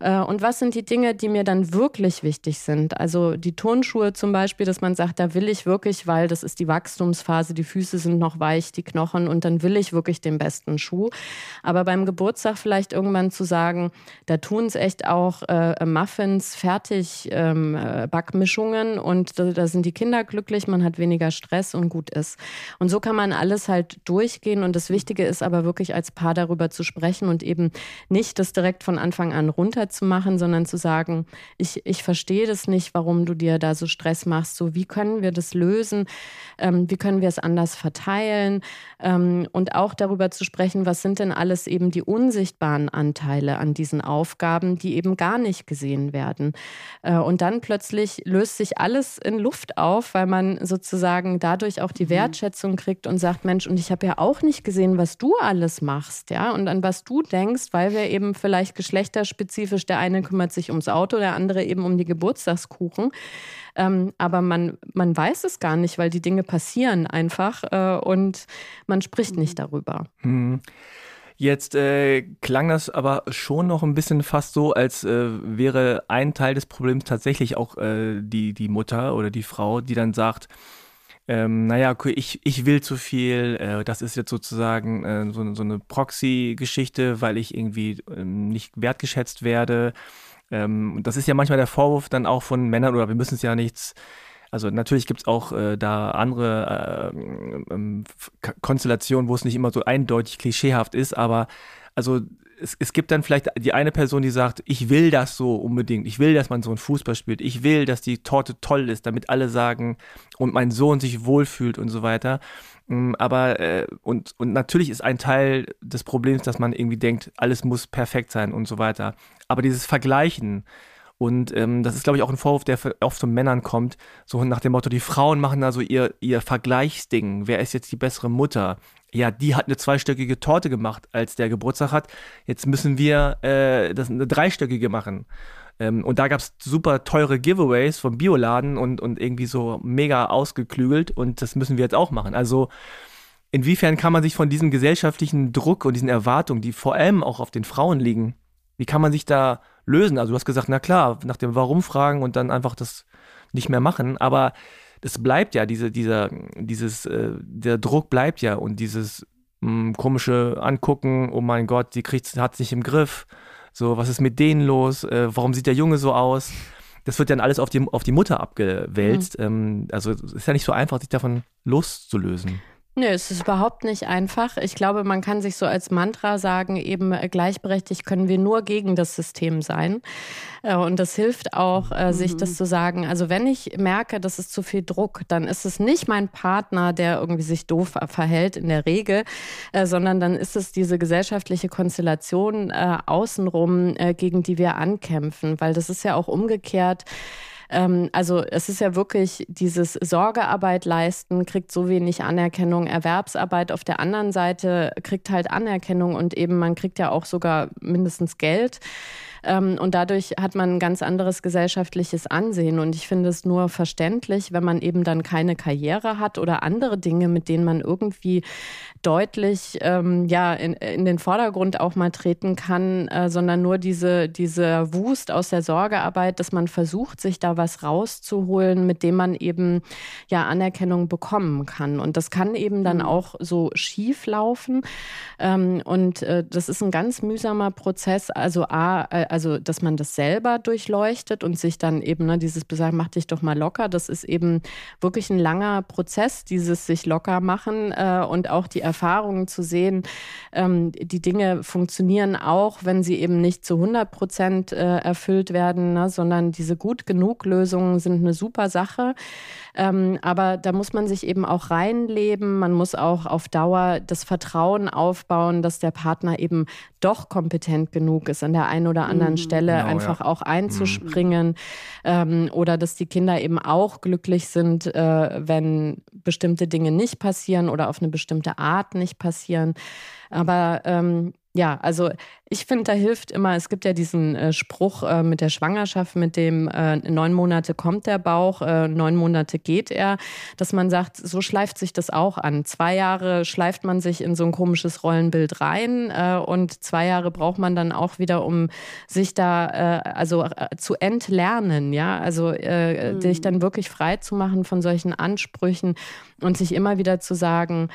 äh, und was sind die Dinge, die mir dann wirklich wirklich wichtig sind. Also die Turnschuhe zum Beispiel, dass man sagt, da will ich wirklich, weil das ist die Wachstumsphase, die Füße sind noch weich, die Knochen und dann will ich wirklich den besten Schuh. Aber beim Geburtstag vielleicht irgendwann zu sagen, da tun es echt auch äh, Muffins, fertig ähm, äh, Backmischungen und da, da sind die Kinder glücklich, man hat weniger Stress und gut ist. Und so kann man alles halt durchgehen und das Wichtige ist aber wirklich als Paar darüber zu sprechen und eben nicht das direkt von Anfang an runterzumachen, sondern zu sagen, ich, ich verstehe das nicht, warum du dir da so Stress machst. So, wie können wir das lösen? Ähm, wie können wir es anders verteilen? Ähm, und auch darüber zu sprechen, was sind denn alles eben die unsichtbaren Anteile an diesen Aufgaben, die eben gar nicht gesehen werden. Äh, und dann plötzlich löst sich alles in Luft auf, weil man sozusagen dadurch auch die mhm. Wertschätzung kriegt und sagt, Mensch, und ich habe ja auch nicht gesehen, was du alles machst, ja, und an was du denkst, weil wir eben vielleicht geschlechterspezifisch, der eine kümmert sich ums Auto, der andere eben um die Geburtstagskuchen. Ähm, aber man, man weiß es gar nicht, weil die Dinge passieren einfach äh, und man spricht nicht mhm. darüber. Hm. Jetzt äh, klang das aber schon noch ein bisschen fast so, als äh, wäre ein Teil des Problems tatsächlich auch äh, die, die Mutter oder die Frau, die dann sagt, ähm, naja, ich, ich will zu viel, äh, das ist jetzt sozusagen äh, so, so eine Proxy-Geschichte, weil ich irgendwie ähm, nicht wertgeschätzt werde. Ähm, das ist ja manchmal der Vorwurf dann auch von Männern, oder wir müssen es ja nichts also natürlich gibt es auch äh, da andere äh, ähm, Konstellationen, wo es nicht immer so eindeutig klischeehaft ist, aber also es, es gibt dann vielleicht die eine Person, die sagt, ich will das so unbedingt, ich will, dass man so einen Fußball spielt, ich will, dass die Torte toll ist, damit alle sagen und mein Sohn sich wohlfühlt und so weiter. Mm, aber äh, und, und natürlich ist ein Teil des Problems, dass man irgendwie denkt, alles muss perfekt sein und so weiter. Aber dieses Vergleichen, und ähm, das ist, glaube ich, auch ein Vorwurf, der oft von Männern kommt, so nach dem Motto, die Frauen machen da so ihr, ihr Vergleichsding. Wer ist jetzt die bessere Mutter? Ja, die hat eine zweistöckige Torte gemacht, als der Geburtstag hat. Jetzt müssen wir äh, das eine dreistöckige machen. Ähm, und da gab es super teure Giveaways vom Bioladen und, und irgendwie so mega ausgeklügelt. Und das müssen wir jetzt auch machen. Also inwiefern kann man sich von diesem gesellschaftlichen Druck und diesen Erwartungen, die vor allem auch auf den Frauen liegen, wie kann man sich da lösen? Also du hast gesagt, na klar, nach dem Warum fragen und dann einfach das nicht mehr machen, aber es bleibt ja, diese, dieser, dieses, äh, der Druck bleibt ja und dieses mh, hm, komische Angucken, oh mein Gott, die kriegt, hat es nicht im Griff, so, was ist mit denen los, äh, warum sieht der Junge so aus? Das wird dann alles auf die, auf die Mutter abgewälzt. Mhm. Ähm, also es ist ja nicht so einfach, sich davon loszulösen. Nö, es ist überhaupt nicht einfach. Ich glaube, man kann sich so als Mantra sagen, eben äh, gleichberechtigt können wir nur gegen das System sein. Äh, und das hilft auch, äh, sich mhm. das zu sagen. Also wenn ich merke, das ist zu viel Druck, dann ist es nicht mein Partner, der irgendwie sich doof verhält in der Regel, sondern dann ist es diese gesellschaftliche Konstellation außenrum, gegen die wir ankämpfen. Weil das ist ja auch umgekehrt ähm, also es ist ja wirklich dieses Sorgearbeit leisten, kriegt so wenig Anerkennung. Erwerbsarbeit auf der anderen Seite kriegt halt Anerkennung und eben man kriegt ja auch sogar mindestens Geld. Ähm, und dadurch hat man ein ganz anderes gesellschaftliches Ansehen. Und ich finde es nur verständlich, wenn man eben dann keine Karriere hat oder andere Dinge, mit denen man irgendwie deutlich ähm, ja, in, in den Vordergrund auch mal treten kann, äh, sondern nur diese, diese Wust aus der Sorgearbeit, dass man versucht, sich da was rauszuholen, mit dem man eben ja Anerkennung bekommen kann. Und das kann eben dann mhm. auch so schief laufen. Ähm, und äh, das ist ein ganz mühsamer Prozess. Also A, äh, also dass man das selber durchleuchtet und sich dann eben ne, dieses Besagen, mach dich doch mal locker, das ist eben wirklich ein langer Prozess, dieses sich locker machen äh, und auch die Erfahrungen zu sehen, ähm, die Dinge funktionieren auch, wenn sie eben nicht zu 100 Prozent äh, erfüllt werden, ne, sondern diese gut genug Lösungen sind eine super Sache. Ähm, aber da muss man sich eben auch reinleben. Man muss auch auf Dauer das Vertrauen aufbauen, dass der Partner eben doch kompetent genug ist, an der einen oder anderen mhm. Stelle genau, einfach ja. auch einzuspringen. Mhm. Ähm, oder dass die Kinder eben auch glücklich sind, äh, wenn bestimmte Dinge nicht passieren oder auf eine bestimmte Art nicht passieren. Aber ähm, ja, also ich finde, da hilft immer, es gibt ja diesen äh, Spruch äh, mit der Schwangerschaft, mit dem äh, neun Monate kommt der Bauch, äh, neun Monate geht er, dass man sagt, so schleift sich das auch an. Zwei Jahre schleift man sich in so ein komisches Rollenbild rein äh, und zwei Jahre braucht man dann auch wieder, um sich da äh, also zu entlernen, ja, also mhm. dich dann wirklich frei zu machen von solchen Ansprüchen und sich immer wieder zu sagen,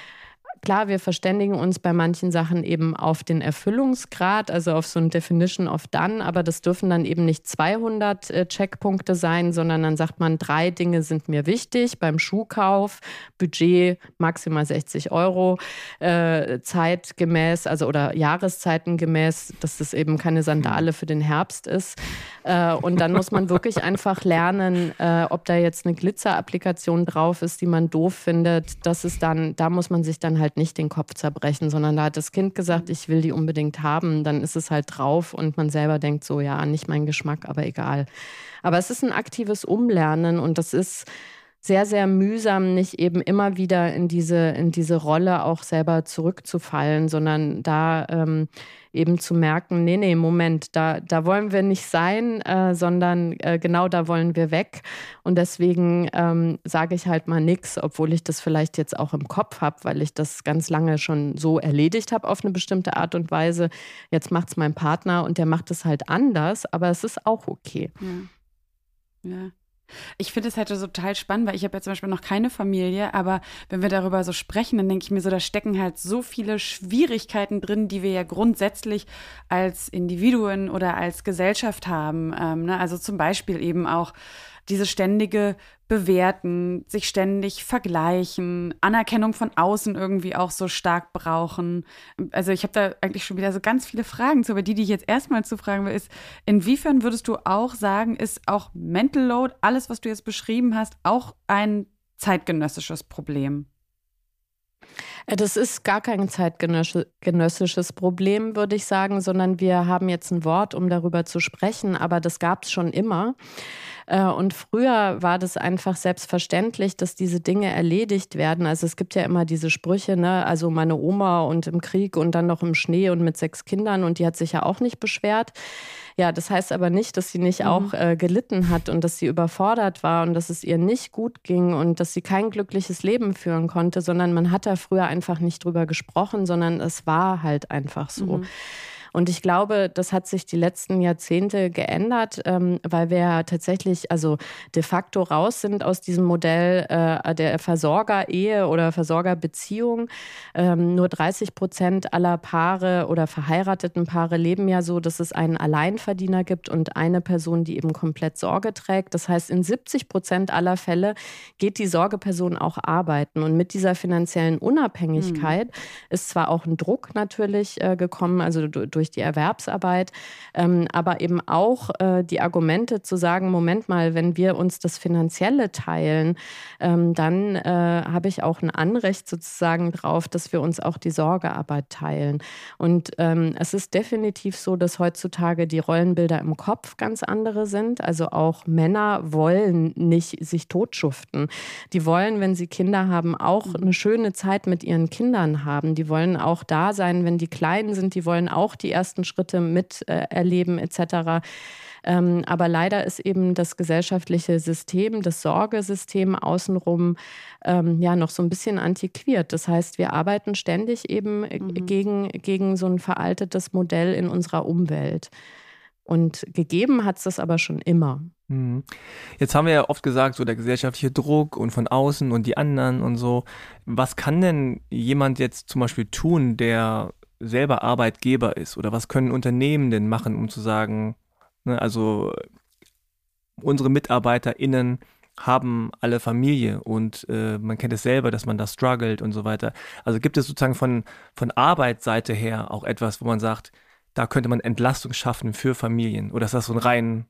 Klar, wir verständigen uns bei manchen Sachen eben auf den Erfüllungsgrad, also auf so ein Definition of Done, aber das dürfen dann eben nicht 200 äh, Checkpunkte sein, sondern dann sagt man, drei Dinge sind mir wichtig beim Schuhkauf, Budget maximal 60 Euro, äh, zeitgemäß, also oder Jahreszeitengemäß, dass das eben keine Sandale für den Herbst ist. Äh, und dann muss man wirklich einfach lernen, äh, ob da jetzt eine Glitzer-Applikation drauf ist, die man doof findet. Das ist dann, da muss man sich dann halt halt nicht den Kopf zerbrechen, sondern da hat das Kind gesagt, ich will die unbedingt haben, dann ist es halt drauf und man selber denkt so, ja, nicht mein Geschmack, aber egal. Aber es ist ein aktives Umlernen und das ist sehr, sehr mühsam, nicht eben immer wieder in diese, in diese Rolle auch selber zurückzufallen, sondern da ähm, eben zu merken, nee, nee, Moment, da, da wollen wir nicht sein, äh, sondern äh, genau da wollen wir weg. Und deswegen ähm, sage ich halt mal nichts, obwohl ich das vielleicht jetzt auch im Kopf habe, weil ich das ganz lange schon so erledigt habe auf eine bestimmte Art und Weise. Jetzt macht es mein Partner und der macht es halt anders, aber es ist auch okay. Ja. ja. Ich finde es halt so total spannend, weil ich habe ja zum Beispiel noch keine Familie, aber wenn wir darüber so sprechen, dann denke ich mir so, da stecken halt so viele Schwierigkeiten drin, die wir ja grundsätzlich als Individuen oder als Gesellschaft haben. Ähm, ne? Also zum Beispiel eben auch diese ständige Bewerten, sich ständig vergleichen, Anerkennung von außen irgendwie auch so stark brauchen. Also ich habe da eigentlich schon wieder so ganz viele Fragen zu, aber die, die ich jetzt erstmal zu fragen will, ist, inwiefern würdest du auch sagen, ist auch Mental Load, alles, was du jetzt beschrieben hast, auch ein zeitgenössisches Problem? Äh, das ist gar kein zeitgenössisches Problem, würde ich sagen, sondern wir haben jetzt ein Wort, um darüber zu sprechen, aber das gab es schon immer. Äh, und früher war das einfach selbstverständlich, dass diese Dinge erledigt werden. Also es gibt ja immer diese Sprüche, ne? also meine Oma und im Krieg und dann noch im Schnee und mit sechs Kindern und die hat sich ja auch nicht beschwert. Ja, das heißt aber nicht, dass sie nicht mhm. auch äh, gelitten hat und dass sie überfordert war und dass es ihr nicht gut ging und dass sie kein glückliches Leben führen konnte, sondern man hat da früher einfach nicht drüber gesprochen, sondern es war halt einfach so. Mhm. Und ich glaube, das hat sich die letzten Jahrzehnte geändert, ähm, weil wir ja tatsächlich also de facto raus sind aus diesem Modell äh, der Versorger-Ehe oder Versorgerbeziehung. Ähm, nur 30 Prozent aller Paare oder verheirateten Paare leben ja so, dass es einen Alleinverdiener gibt und eine Person, die eben komplett Sorge trägt. Das heißt, in 70 Prozent aller Fälle geht die Sorgeperson auch arbeiten. Und mit dieser finanziellen Unabhängigkeit mhm. ist zwar auch ein Druck natürlich äh, gekommen, also durch durch die Erwerbsarbeit, ähm, aber eben auch äh, die Argumente zu sagen, Moment mal, wenn wir uns das Finanzielle teilen, ähm, dann äh, habe ich auch ein Anrecht sozusagen drauf, dass wir uns auch die Sorgearbeit teilen. Und ähm, es ist definitiv so, dass heutzutage die Rollenbilder im Kopf ganz andere sind. Also auch Männer wollen nicht sich totschuften. Die wollen, wenn sie Kinder haben, auch eine schöne Zeit mit ihren Kindern haben. Die wollen auch da sein, wenn die klein sind. Die wollen auch die ersten Schritte miterleben äh, etc. Ähm, aber leider ist eben das gesellschaftliche System, das Sorgesystem außenrum ähm, ja noch so ein bisschen antiquiert. Das heißt, wir arbeiten ständig eben äh, mhm. gegen, gegen so ein veraltetes Modell in unserer Umwelt. Und gegeben hat es das aber schon immer. Mhm. Jetzt haben wir ja oft gesagt, so der gesellschaftliche Druck und von außen und die anderen und so. Was kann denn jemand jetzt zum Beispiel tun, der selber Arbeitgeber ist? Oder was können Unternehmen denn machen, um zu sagen, ne, also unsere MitarbeiterInnen haben alle Familie und äh, man kennt es selber, dass man da struggelt und so weiter. Also gibt es sozusagen von, von Arbeitsseite her auch etwas, wo man sagt, da könnte man Entlastung schaffen für Familien oder ist das so ein rein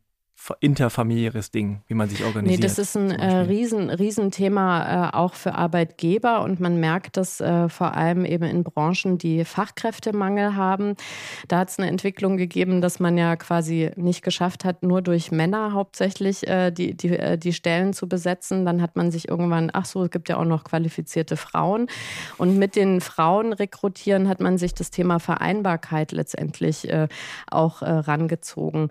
interfamiliäres Ding, wie man sich organisiert. Nee, das ist ein äh, riesen, Riesenthema äh, auch für Arbeitgeber und man merkt das äh, vor allem eben in Branchen, die Fachkräftemangel haben. Da hat es eine Entwicklung gegeben, dass man ja quasi nicht geschafft hat, nur durch Männer hauptsächlich äh, die, die, äh, die Stellen zu besetzen. Dann hat man sich irgendwann, ach so, es gibt ja auch noch qualifizierte Frauen. Und mit den Frauen rekrutieren hat man sich das Thema Vereinbarkeit letztendlich äh, auch rangezogen.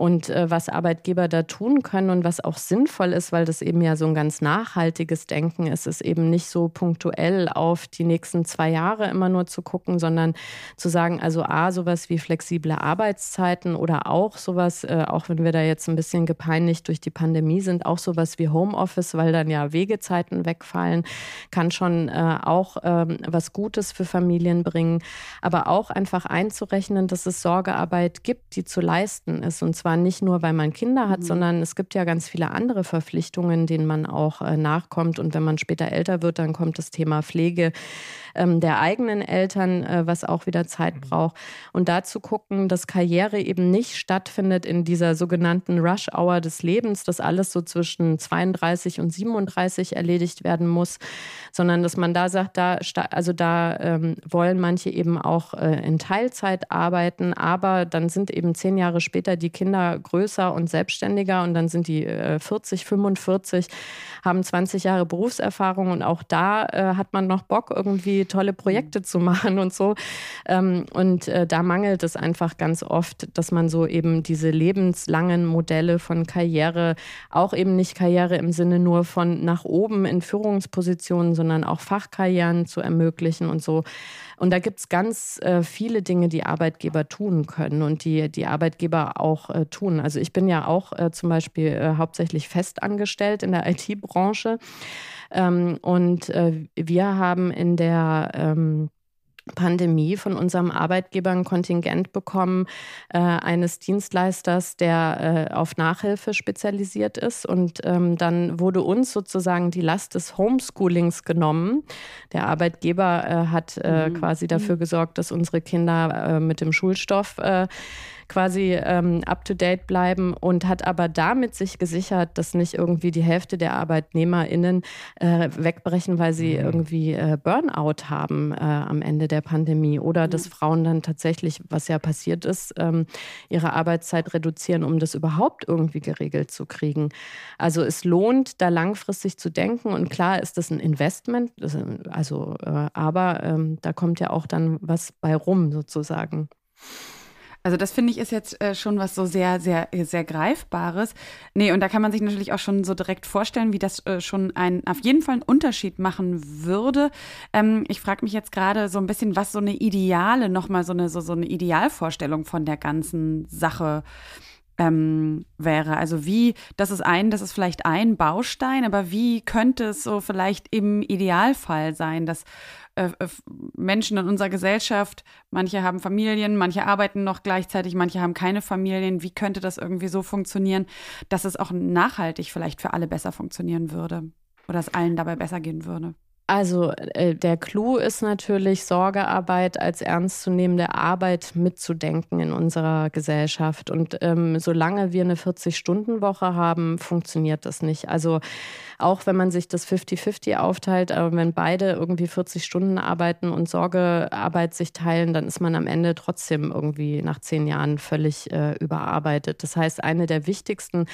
Und äh, was Arbeitgeber da tun können und was auch sinnvoll ist, weil das eben ja so ein ganz nachhaltiges Denken ist, ist eben nicht so punktuell auf die nächsten zwei Jahre immer nur zu gucken, sondern zu sagen, also A, sowas wie flexible Arbeitszeiten oder auch sowas, äh, auch wenn wir da jetzt ein bisschen gepeinigt durch die Pandemie sind, auch sowas wie Homeoffice, weil dann ja Wegezeiten wegfallen, kann schon äh, auch ähm, was Gutes für Familien bringen. Aber auch einfach einzurechnen, dass es Sorgearbeit gibt, die zu leisten ist. Und zwar zwar nicht nur, weil man Kinder hat, mhm. sondern es gibt ja ganz viele andere Verpflichtungen, denen man auch äh, nachkommt. Und wenn man später älter wird, dann kommt das Thema Pflege ähm, der eigenen Eltern, äh, was auch wieder Zeit mhm. braucht. Und dazu gucken, dass Karriere eben nicht stattfindet in dieser sogenannten Rush-Hour des Lebens, dass alles so zwischen 32 und 37 erledigt werden muss, sondern dass man da sagt, da, also da ähm, wollen manche eben auch äh, in Teilzeit arbeiten, aber dann sind eben zehn Jahre später die Kinder größer und selbstständiger und dann sind die äh, 40, 45, haben 20 Jahre Berufserfahrung und auch da äh, hat man noch Bock, irgendwie tolle Projekte zu machen und so. Ähm, und äh, da mangelt es einfach ganz oft, dass man so eben diese lebenslangen Modelle von Karriere, auch eben nicht Karriere im Sinne nur von nach oben in Führungspositionen, sondern auch Fachkarrieren zu ermöglichen und so. Und da gibt es ganz äh, viele Dinge, die Arbeitgeber tun können und die die Arbeitgeber auch äh, tun. Also ich bin ja auch äh, zum Beispiel äh, hauptsächlich festangestellt in der IT-Branche. Ähm, und äh, wir haben in der ähm, Pandemie von unserem Arbeitgeber ein Kontingent bekommen äh, eines Dienstleisters, der äh, auf Nachhilfe spezialisiert ist. Und ähm, dann wurde uns sozusagen die Last des Homeschoolings genommen. Der Arbeitgeber äh, hat äh, mhm. quasi dafür mhm. gesorgt, dass unsere Kinder äh, mit dem Schulstoff quasi ähm, up-to-date bleiben und hat aber damit sich gesichert, dass nicht irgendwie die Hälfte der ArbeitnehmerInnen äh, wegbrechen, weil sie mhm. irgendwie äh, Burnout haben äh, am Ende der Pandemie oder mhm. dass Frauen dann tatsächlich, was ja passiert ist, ähm, ihre Arbeitszeit reduzieren, um das überhaupt irgendwie geregelt zu kriegen. Also es lohnt, da langfristig zu denken und klar ist das ein Investment, also äh, aber ähm, da kommt ja auch dann was bei rum sozusagen. Also das finde ich ist jetzt äh, schon was so sehr, sehr, sehr Greifbares. Nee, und da kann man sich natürlich auch schon so direkt vorstellen, wie das äh, schon ein, auf jeden Fall einen Unterschied machen würde. Ähm, ich frage mich jetzt gerade so ein bisschen, was so eine ideale, nochmal so eine, so, so eine Idealvorstellung von der ganzen Sache ähm, wäre. Also wie, das ist ein, das ist vielleicht ein Baustein, aber wie könnte es so vielleicht im Idealfall sein, dass äh, äh, Menschen in unserer Gesellschaft, manche haben Familien, manche arbeiten noch gleichzeitig, manche haben keine Familien. Wie könnte das irgendwie so funktionieren, dass es auch nachhaltig vielleicht für alle besser funktionieren würde oder es allen dabei besser gehen würde? Also äh, der Clou ist natürlich, Sorgearbeit als ernstzunehmende Arbeit mitzudenken in unserer Gesellschaft. Und ähm, solange wir eine 40-Stunden-Woche haben, funktioniert das nicht. Also auch wenn man sich das 50-50 aufteilt, aber wenn beide irgendwie 40 Stunden arbeiten und Sorgearbeit sich teilen, dann ist man am Ende trotzdem irgendwie nach zehn Jahren völlig äh, überarbeitet. Das heißt, eine der wichtigsten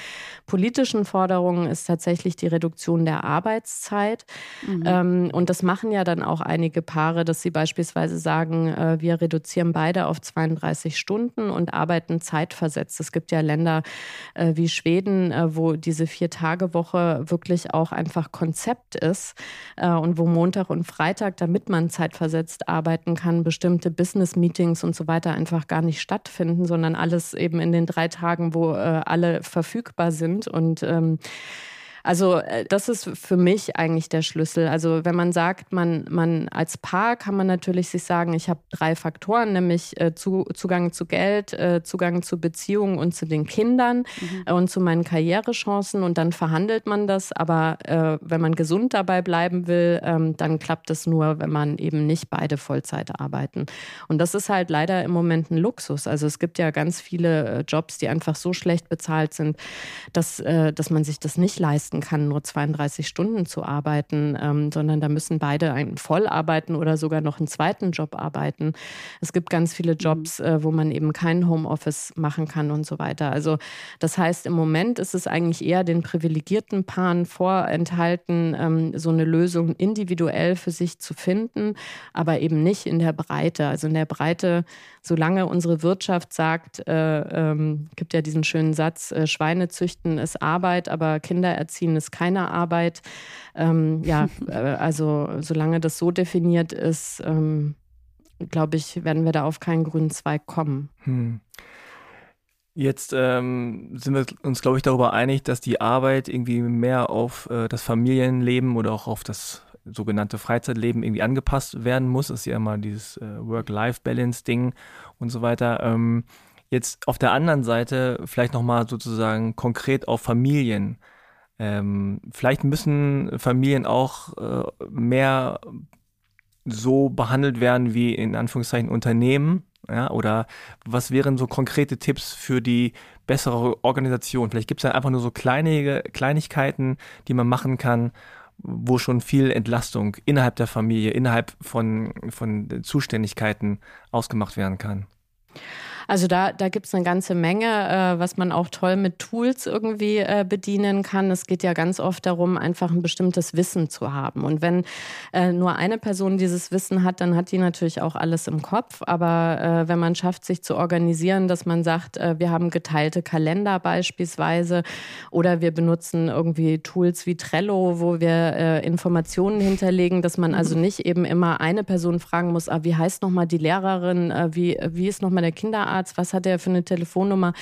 politischen Forderungen ist tatsächlich die Reduktion der Arbeitszeit. Mhm. Ähm, und das machen ja dann auch einige Paare, dass sie beispielsweise sagen, äh, wir reduzieren beide auf 32 Stunden und arbeiten zeitversetzt. Es gibt ja Länder äh, wie Schweden, äh, wo diese Vier-Tage-Woche wirklich auch einfach Konzept ist und wo Montag und Freitag, damit man zeitversetzt arbeiten kann, bestimmte Business-Meetings und so weiter einfach gar nicht stattfinden, sondern alles eben in den drei Tagen, wo alle verfügbar sind und ähm, Also äh, das ist für mich eigentlich der Schlüssel. Also wenn man sagt, man, man als Paar kann man natürlich sich sagen, ich habe drei Faktoren, nämlich äh, zu, Zugang zu Geld, äh, Zugang zu Beziehungen und zu den Kindern mhm. äh, und zu meinen Karrierechancen und dann verhandelt man das. Aber äh, wenn man gesund dabei bleiben will, ähm, dann klappt es nur, wenn man eben nicht beide Vollzeit arbeiten. Und das ist halt leider im Moment ein Luxus. Also es gibt ja ganz viele äh, Jobs, die einfach so schlecht bezahlt sind, dass, dass man sich das nicht leisten kann, nur 32 Stunden zu arbeiten, ähm, sondern da müssen beide einen voll arbeiten oder sogar noch einen zweiten Job arbeiten. Es gibt ganz viele mhm. Jobs, äh, wo man eben kein Homeoffice machen kann und so weiter. Also das heißt, im Moment ist es eigentlich eher den privilegierten Paaren vorenthalten, ähm, so eine Lösung individuell für sich zu finden, aber eben nicht in der Breite. Also in der Breite, solange unsere Wirtschaft sagt, äh, ähm, gibt ja diesen schönen Satz, äh, Schweine züchten ist Arbeit, aber Kinder erziehen ist keine Arbeit. Ähm, ja, äh, also solange das so definiert ist, ähm, glaube ich, werden wir da auf keinen grünen Zweig kommen. Hm. Jetzt ähm, sind wir uns, glaube ich, darüber einig, dass die Arbeit irgendwie mehr auf äh, das Familienleben oder auch auf das sogenannte Freizeitleben irgendwie angepasst werden muss. Das ist ja immer dieses äh, Work-Life-Balance-Ding und so weiter. Ähm, jetzt auf der anderen Seite vielleicht nochmal sozusagen konkret auf Familien. Ähm, vielleicht müssen Familien auch äh, mehr so behandelt werden wie in Anführungszeichen Unternehmen? Ja, oder was wären so konkrete Tipps für die bessere Organisation? Vielleicht gibt es einfach nur so kleine Kleinigkeiten, die man machen kann, wo schon viel Entlastung innerhalb der Familie, innerhalb von, von Zuständigkeiten ausgemacht werden kann. Also da, da gibt es eine ganze Menge, äh, was man auch toll mit Tools irgendwie äh, bedienen kann. Es geht ja ganz oft darum, einfach ein bestimmtes Wissen zu haben. Und wenn äh, nur eine Person dieses Wissen hat, dann hat die natürlich auch alles im Kopf. Aber äh, wenn man schafft, sich zu organisieren, dass man sagt, äh, wir haben geteilte Kalender beispielsweise oder wir benutzen irgendwie Tools wie Trello, wo wir äh, Informationen hinterlegen, dass man also nicht eben immer eine Person fragen muss, ah, wie heißt nochmal die Lehrerin, wie, wie ist nochmal der Kinderarzt, Arzt, was hat er für eine Telefonnummer,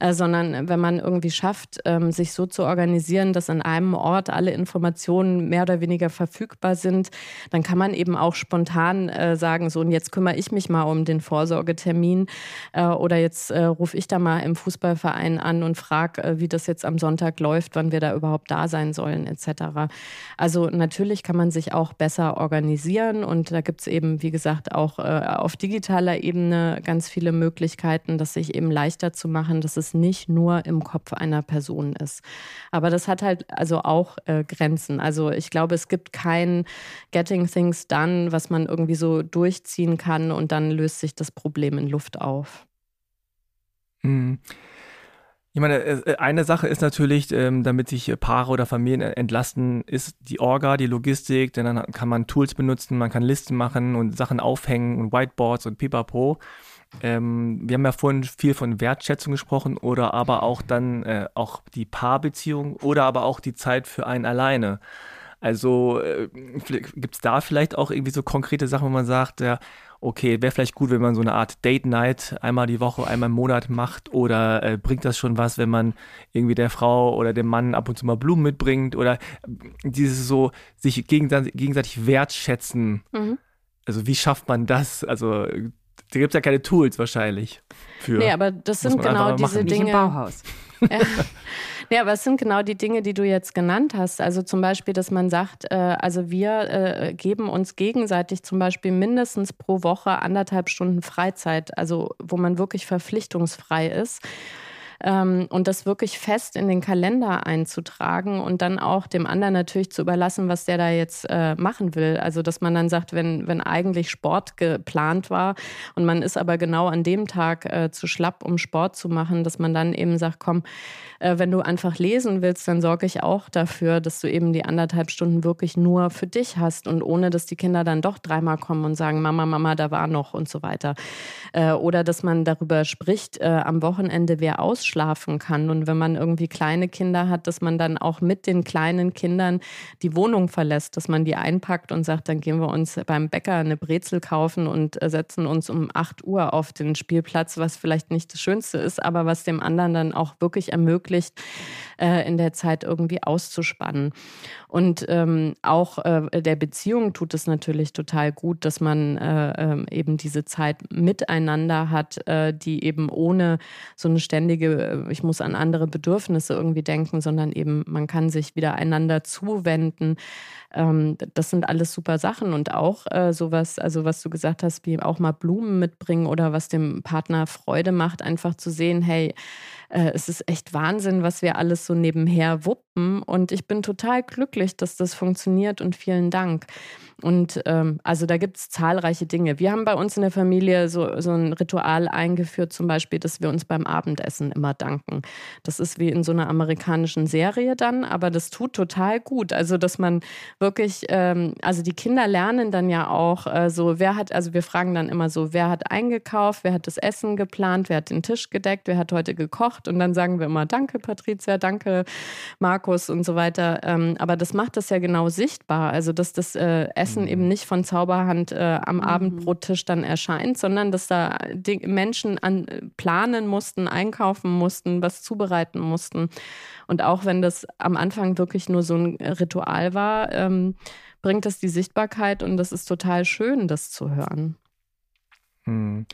äh, sondern wenn man irgendwie schafft, ähm, sich so zu organisieren, dass an einem Ort alle Informationen mehr oder weniger verfügbar sind, dann kann man eben auch spontan äh, sagen, so und jetzt kümmere ich mich mal um den Vorsorgetermin äh, oder jetzt äh, rufe ich da mal im Fußballverein an und frage, äh, wie das jetzt am Sonntag läuft, wann wir da überhaupt da sein sollen etc. Also natürlich kann man sich auch besser organisieren und da gibt es eben, wie gesagt, auch äh, auf digitaler Ebene ganz viele Möglichkeiten, das sich eben leichter zu machen, dass es nicht nur im Kopf einer Person ist. Aber das hat halt also auch äh, Grenzen. Also ich glaube, es gibt kein Getting Things Done, was man irgendwie so durchziehen kann und dann löst sich das Problem in Luft auf. Hm. Ich meine, äh, eine Sache ist natürlich, ähm, damit sich Paare oder Familien entlasten, ist die Orga, die Logistik, denn dann kann man Tools benutzen, man kann Listen machen und Sachen aufhängen und Whiteboards und pipapo. Ähm, wir haben ja vorhin viel von Wertschätzung gesprochen oder aber auch dann äh, auch die Paarbeziehung oder aber auch die Zeit für einen alleine. Also äh, gibt es da vielleicht auch irgendwie so konkrete Sachen, wo man sagt, ja, okay, wäre vielleicht gut, wenn man so eine Art Date Night einmal die Woche, einmal im Monat macht oder äh, bringt das schon was, wenn man irgendwie der Frau oder dem Mann ab und zu mal Blumen mitbringt oder dieses so sich gegenseitig, gegenseitig wertschätzen. Mhm. Also wie schafft man das? Also da gibt es ja keine Tools wahrscheinlich für. Nee, aber das sind genau diese machen. Dinge. Nicht im Bauhaus. ja. ja, aber es sind genau die Dinge, die du jetzt genannt hast. Also zum Beispiel, dass man sagt, äh, also wir äh, geben uns gegenseitig zum Beispiel mindestens pro Woche anderthalb Stunden Freizeit, also wo man wirklich verpflichtungsfrei ist ähm, und das wirklich fest in den Kalender einzutragen und dann auch dem anderen natürlich zu überlassen, was der da jetzt äh, machen will. Also dass man dann sagt, wenn, wenn eigentlich Sport geplant war und man ist aber genau an dem Tag äh, zu schlapp, um Sport zu machen, dass man dann eben sagt, komm, äh, wenn du einfach lesen willst, dann sorge ich auch dafür, dass du eben die anderthalb Stunden wirklich nur für dich hast und ohne, dass die Kinder dann doch dreimal kommen und sagen, Mama, Mama, da war noch und so weiter. Äh, oder dass man darüber spricht, äh, am Wochenende wer ausschlafen kann. Und wenn man irgendwie kleine Kinder hat, dass man dann auch mit den kleinen Kindern die Wohnung verlässt, dass man die einpackt und sagt, dann gehen wir uns beim Bäcker eine Brezel kaufen und äh, setzen uns um 8 Uhr auf den Spielplatz, was vielleicht nicht das Schönste ist, aber was dem anderen dann auch wirklich ermöglicht, äh, in der Zeit irgendwie auszuspannen. Und ähm, auch äh, der Beziehung tut es natürlich total gut, dass man äh, ähm, eben diese Zeit miteinander hat, äh, die eben ohne so eine ständige, äh, ich muss an andere Bedürfnisse irgendwie denken, sondern eben man kann sich wieder einander zuwenden. Ähm, das sind alles super Sachen und auch äh, sowas, also was du gesagt hast, wie auch mal Blumen mitbringen oder was dem Partner Freude macht, einfach zu sehen, hey, äh, es ist echt Wahnsinn, was wir alles so nebenher wuppen. Und ich bin total glücklich, dass das funktioniert und vielen Dank. Und ähm, also da gibt es zahlreiche Dinge. Wir haben bei uns in der Familie so, so ein Ritual eingeführt, zum Beispiel, dass wir uns beim Abendessen immer danken. Das ist wie in so einer amerikanischen Serie dann, aber das tut total gut. Also, dass man wirklich, ähm, also die Kinder lernen dann ja auch äh, so, wer hat, also wir fragen dann immer so, wer hat eingekauft, wer hat das Essen geplant, wer hat den Tisch gedeckt, wer hat heute gekocht und dann sagen wir immer, danke Patricia, danke Markus und so weiter. Ähm, aber das macht das ja genau sichtbar. Also, dass das äh, Essen mhm. eben nicht von Zauberhand äh, am mhm. Abendbrottisch dann erscheint, sondern dass da die Menschen an, planen mussten, einkaufen mussten, was zubereiten mussten. Und auch wenn das am Anfang wirklich nur so ein Ritual war, ähm, bringt das die Sichtbarkeit und das ist total schön, das zu hören. Hm.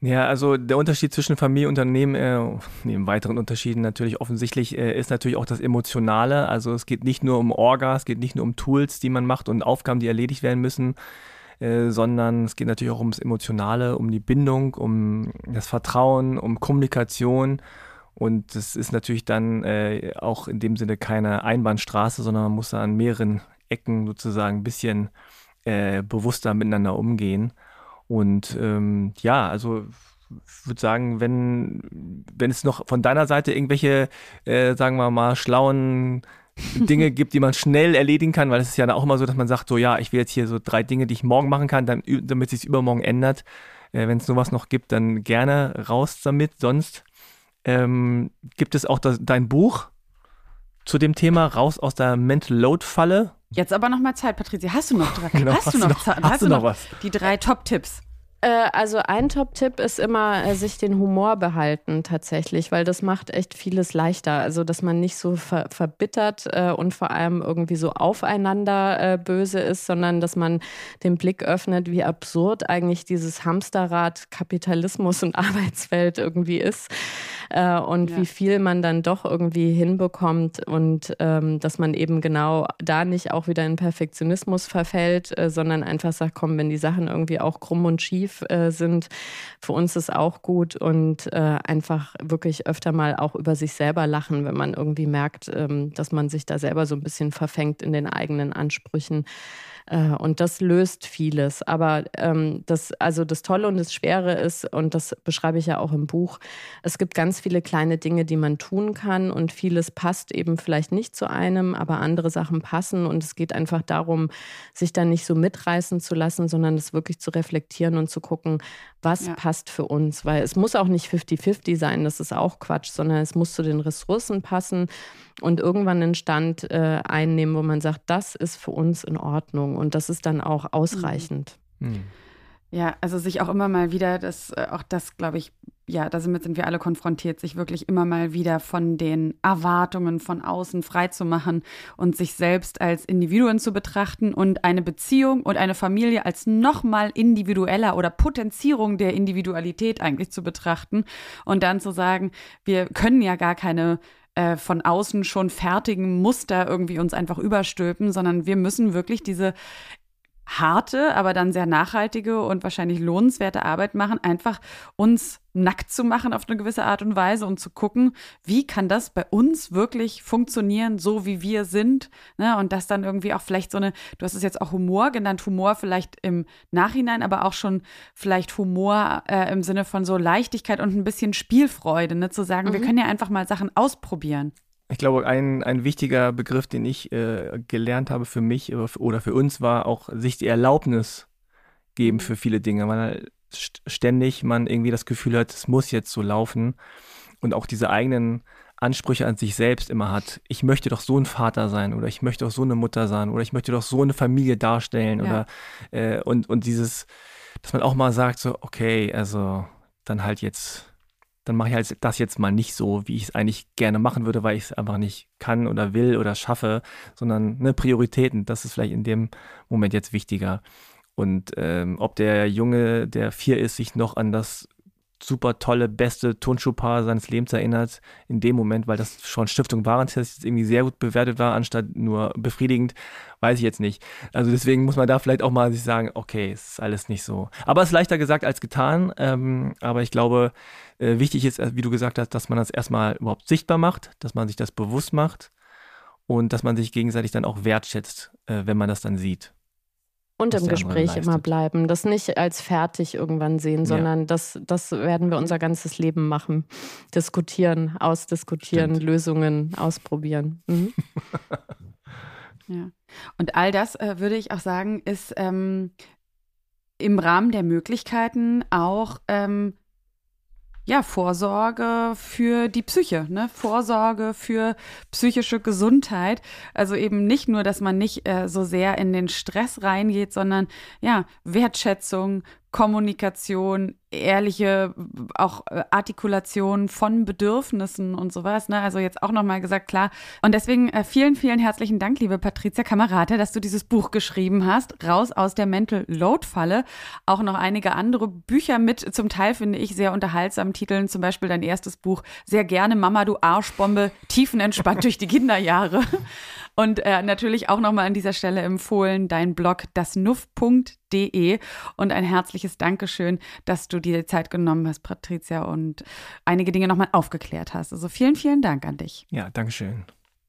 Ja, also der Unterschied zwischen Familie und Unternehmen, äh, neben weiteren Unterschieden natürlich offensichtlich, äh, ist natürlich auch das Emotionale. Also es geht nicht nur um Orga, es geht nicht nur um Tools, die man macht und Aufgaben, die erledigt werden müssen, äh, sondern es geht natürlich auch ums Emotionale, um die Bindung, um das Vertrauen, um Kommunikation. Und das ist natürlich dann äh, auch in dem Sinne keine Einbahnstraße, sondern man muss da an mehreren Ecken sozusagen ein bisschen äh, bewusster miteinander umgehen. Und ähm, ja, also ich würde sagen, wenn, wenn es noch von deiner Seite irgendwelche, äh, sagen wir mal, schlauen Dinge gibt, die man schnell erledigen kann, weil es ist ja auch immer so, dass man sagt, so ja, ich will jetzt hier so drei Dinge, die ich morgen machen kann, dann, damit es sich übermorgen ändert. Äh, wenn es sowas noch gibt, dann gerne raus damit. Sonst ähm, gibt es auch das, dein Buch zu dem Thema Raus aus der Mental Load Falle. Jetzt aber noch mal Zeit, Patricia. Hast du noch drei? Genau, hast, hast, du noch, noch, hast, hast du noch was? Die drei Top-Tipps. Äh, also ein Top-Tipp ist immer, äh, sich den Humor behalten tatsächlich, weil das macht echt vieles leichter. Also dass man nicht so ver verbittert äh, und vor allem irgendwie so aufeinander böse ist, sondern dass man den Blick öffnet, wie absurd eigentlich dieses Hamsterrad Kapitalismus und Arbeitswelt irgendwie ist äh, und ja. wie viel man dann doch irgendwie hinbekommt und ähm, dass man eben genau da nicht auch wieder in Perfektionismus verfällt, äh, sondern einfach sagt, komm, wenn die Sachen irgendwie auch krumm und schief äh, sind, für uns ist auch gut und äh, einfach wirklich öfter mal auch über sich selber lachen, wenn man irgendwie merkt, ähm, dass man sich da selber so ein bisschen verfängt in den eigenen Ansprüchen. Äh, und das löst vieles. Aber ähm, das, also das Tolle und das Schwere ist, und das beschreibe ich ja auch im Buch, es gibt ganz viele kleine Dinge, die man tun kann und vieles passt eben vielleicht nicht zu einem, aber andere Sachen passen. Und es geht einfach darum, sich dann nicht so mitreißen zu lassen, sondern es wirklich zu reflektieren und zu gucken, was ja. passt für uns. Weil es muss auch nicht 50-50 sein, das ist auch Quatsch, sondern es muss zu den Ressourcen passen und irgendwann einen Stand äh, einnehmen, wo man sagt, das ist für uns in Ordnung und das ist dann auch ausreichend. Mhm. Ja, also sich auch immer mal wieder, das, äh, auch das, glaube ich, ja, damit sind wir alle konfrontiert, sich wirklich immer mal wieder von den Erwartungen von außen freizumachen und sich selbst als Individuen zu betrachten und eine Beziehung und eine Familie als nochmal individueller oder Potenzierung der Individualität eigentlich zu betrachten und dann zu sagen, wir können ja gar keine äh, von außen schon fertigen Muster irgendwie uns einfach überstülpen, sondern wir müssen wirklich diese harte, aber dann sehr nachhaltige und wahrscheinlich lohnenswerte Arbeit machen, einfach uns nackt zu machen auf eine gewisse Art und Weise und zu gucken, wie kann das bei uns wirklich funktionieren, so wie wir sind. Ne? Und das dann irgendwie auch vielleicht so eine, du hast es jetzt auch Humor genannt, Humor vielleicht im Nachhinein, aber auch schon vielleicht Humor äh, im Sinne von so Leichtigkeit und ein bisschen Spielfreude, ne? zu sagen, mhm. wir können ja einfach mal Sachen ausprobieren. Ich glaube, ein, ein wichtiger Begriff, den ich äh, gelernt habe für mich oder für uns, war auch sich die Erlaubnis geben mhm. für viele Dinge. Weil ständig man irgendwie das Gefühl hat, es muss jetzt so laufen und auch diese eigenen Ansprüche an sich selbst immer hat. Ich möchte doch so ein Vater sein oder ich möchte doch so eine Mutter sein oder ich möchte doch so eine Familie darstellen ja. oder äh, und, und dieses, dass man auch mal sagt, so, okay, also dann halt jetzt, dann mache ich halt das jetzt mal nicht so, wie ich es eigentlich gerne machen würde, weil ich es einfach nicht kann oder will oder schaffe, sondern ne, Prioritäten, das ist vielleicht in dem Moment jetzt wichtiger. Und ähm, ob der Junge, der vier ist, sich noch an das super tolle, beste Turnschuhpaar seines Lebens erinnert, in dem Moment, weil das schon Stiftung Warentest irgendwie sehr gut bewertet war, anstatt nur befriedigend, weiß ich jetzt nicht. Also deswegen muss man da vielleicht auch mal sich sagen, okay, es ist alles nicht so. Aber es ist leichter gesagt als getan, ähm, aber ich glaube, äh, wichtig ist, wie du gesagt hast, dass man das erstmal überhaupt sichtbar macht, dass man sich das bewusst macht und dass man sich gegenseitig dann auch wertschätzt, äh, wenn man das dann sieht. Und im Gespräch immer bleiben. Das nicht als fertig irgendwann sehen, sondern ja. das, das werden wir unser ganzes Leben machen. Diskutieren, ausdiskutieren, Stimmt. Lösungen ausprobieren. Mhm. ja. Und all das äh, würde ich auch sagen, ist ähm, im Rahmen der Möglichkeiten auch ähm, ja, Vorsorge für die Psyche, ne? Vorsorge für psychische Gesundheit. Also eben nicht nur, dass man nicht äh, so sehr in den Stress reingeht, sondern ja, Wertschätzung, Kommunikation, ehrliche auch äh, Artikulation von Bedürfnissen und sowas. Ne? Also jetzt auch nochmal gesagt, klar. Und deswegen äh, vielen, vielen herzlichen Dank, liebe Patricia Kamerate, dass du dieses Buch geschrieben hast. Raus aus der Mental Load Falle. Auch noch einige andere Bücher mit, zum Teil finde ich sehr unterhaltsamen Titeln. Zum Beispiel dein erstes Buch, Sehr gerne Mama, du Arschbombe, tiefenentspannt durch die Kinderjahre. Und äh, natürlich auch nochmal an dieser Stelle empfohlen, dein Blog dasnuff.de und ein herzliches Dankeschön, dass du dir die Zeit genommen hast, Patricia, und einige Dinge nochmal aufgeklärt hast. Also vielen, vielen Dank an dich. Ja, Dankeschön.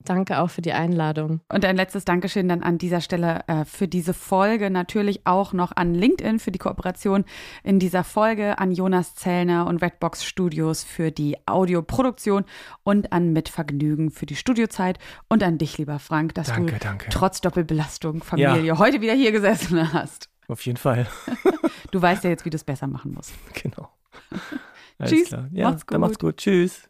Danke auch für die Einladung. Und ein letztes Dankeschön dann an dieser Stelle äh, für diese Folge. Natürlich auch noch an LinkedIn für die Kooperation in dieser Folge, an Jonas Zellner und Redbox Studios für die Audioproduktion und an Mitvergnügen für die Studiozeit und an dich, lieber Frank, dass danke, du danke. trotz Doppelbelastung Familie ja. heute wieder hier gesessen hast. Auf jeden Fall. du weißt ja jetzt, wie du es besser machen musst. Genau. Tschüss. Ja, macht's gut. Macht's gut. Tschüss.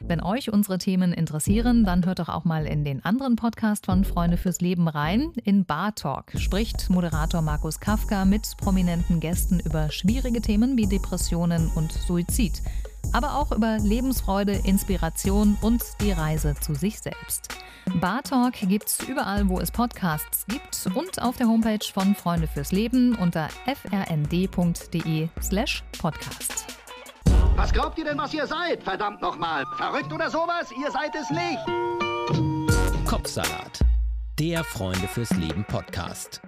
Wenn euch unsere Themen interessieren, dann hört doch auch mal in den anderen Podcast von Freunde fürs Leben rein. In Bar Talk spricht Moderator Markus Kafka mit prominenten Gästen über schwierige Themen wie Depressionen und Suizid. Aber auch über Lebensfreude, Inspiration und die Reise zu sich selbst. Bar Talk gibt's überall, wo es Podcasts gibt und auf der Homepage von Freunde fürs Leben unter frnd.de/slash podcast. Was glaubt ihr denn, was ihr seid? Verdammt nochmal. Verrückt oder sowas? Ihr seid es nicht. Kopfsalat. Der Freunde fürs Leben Podcast.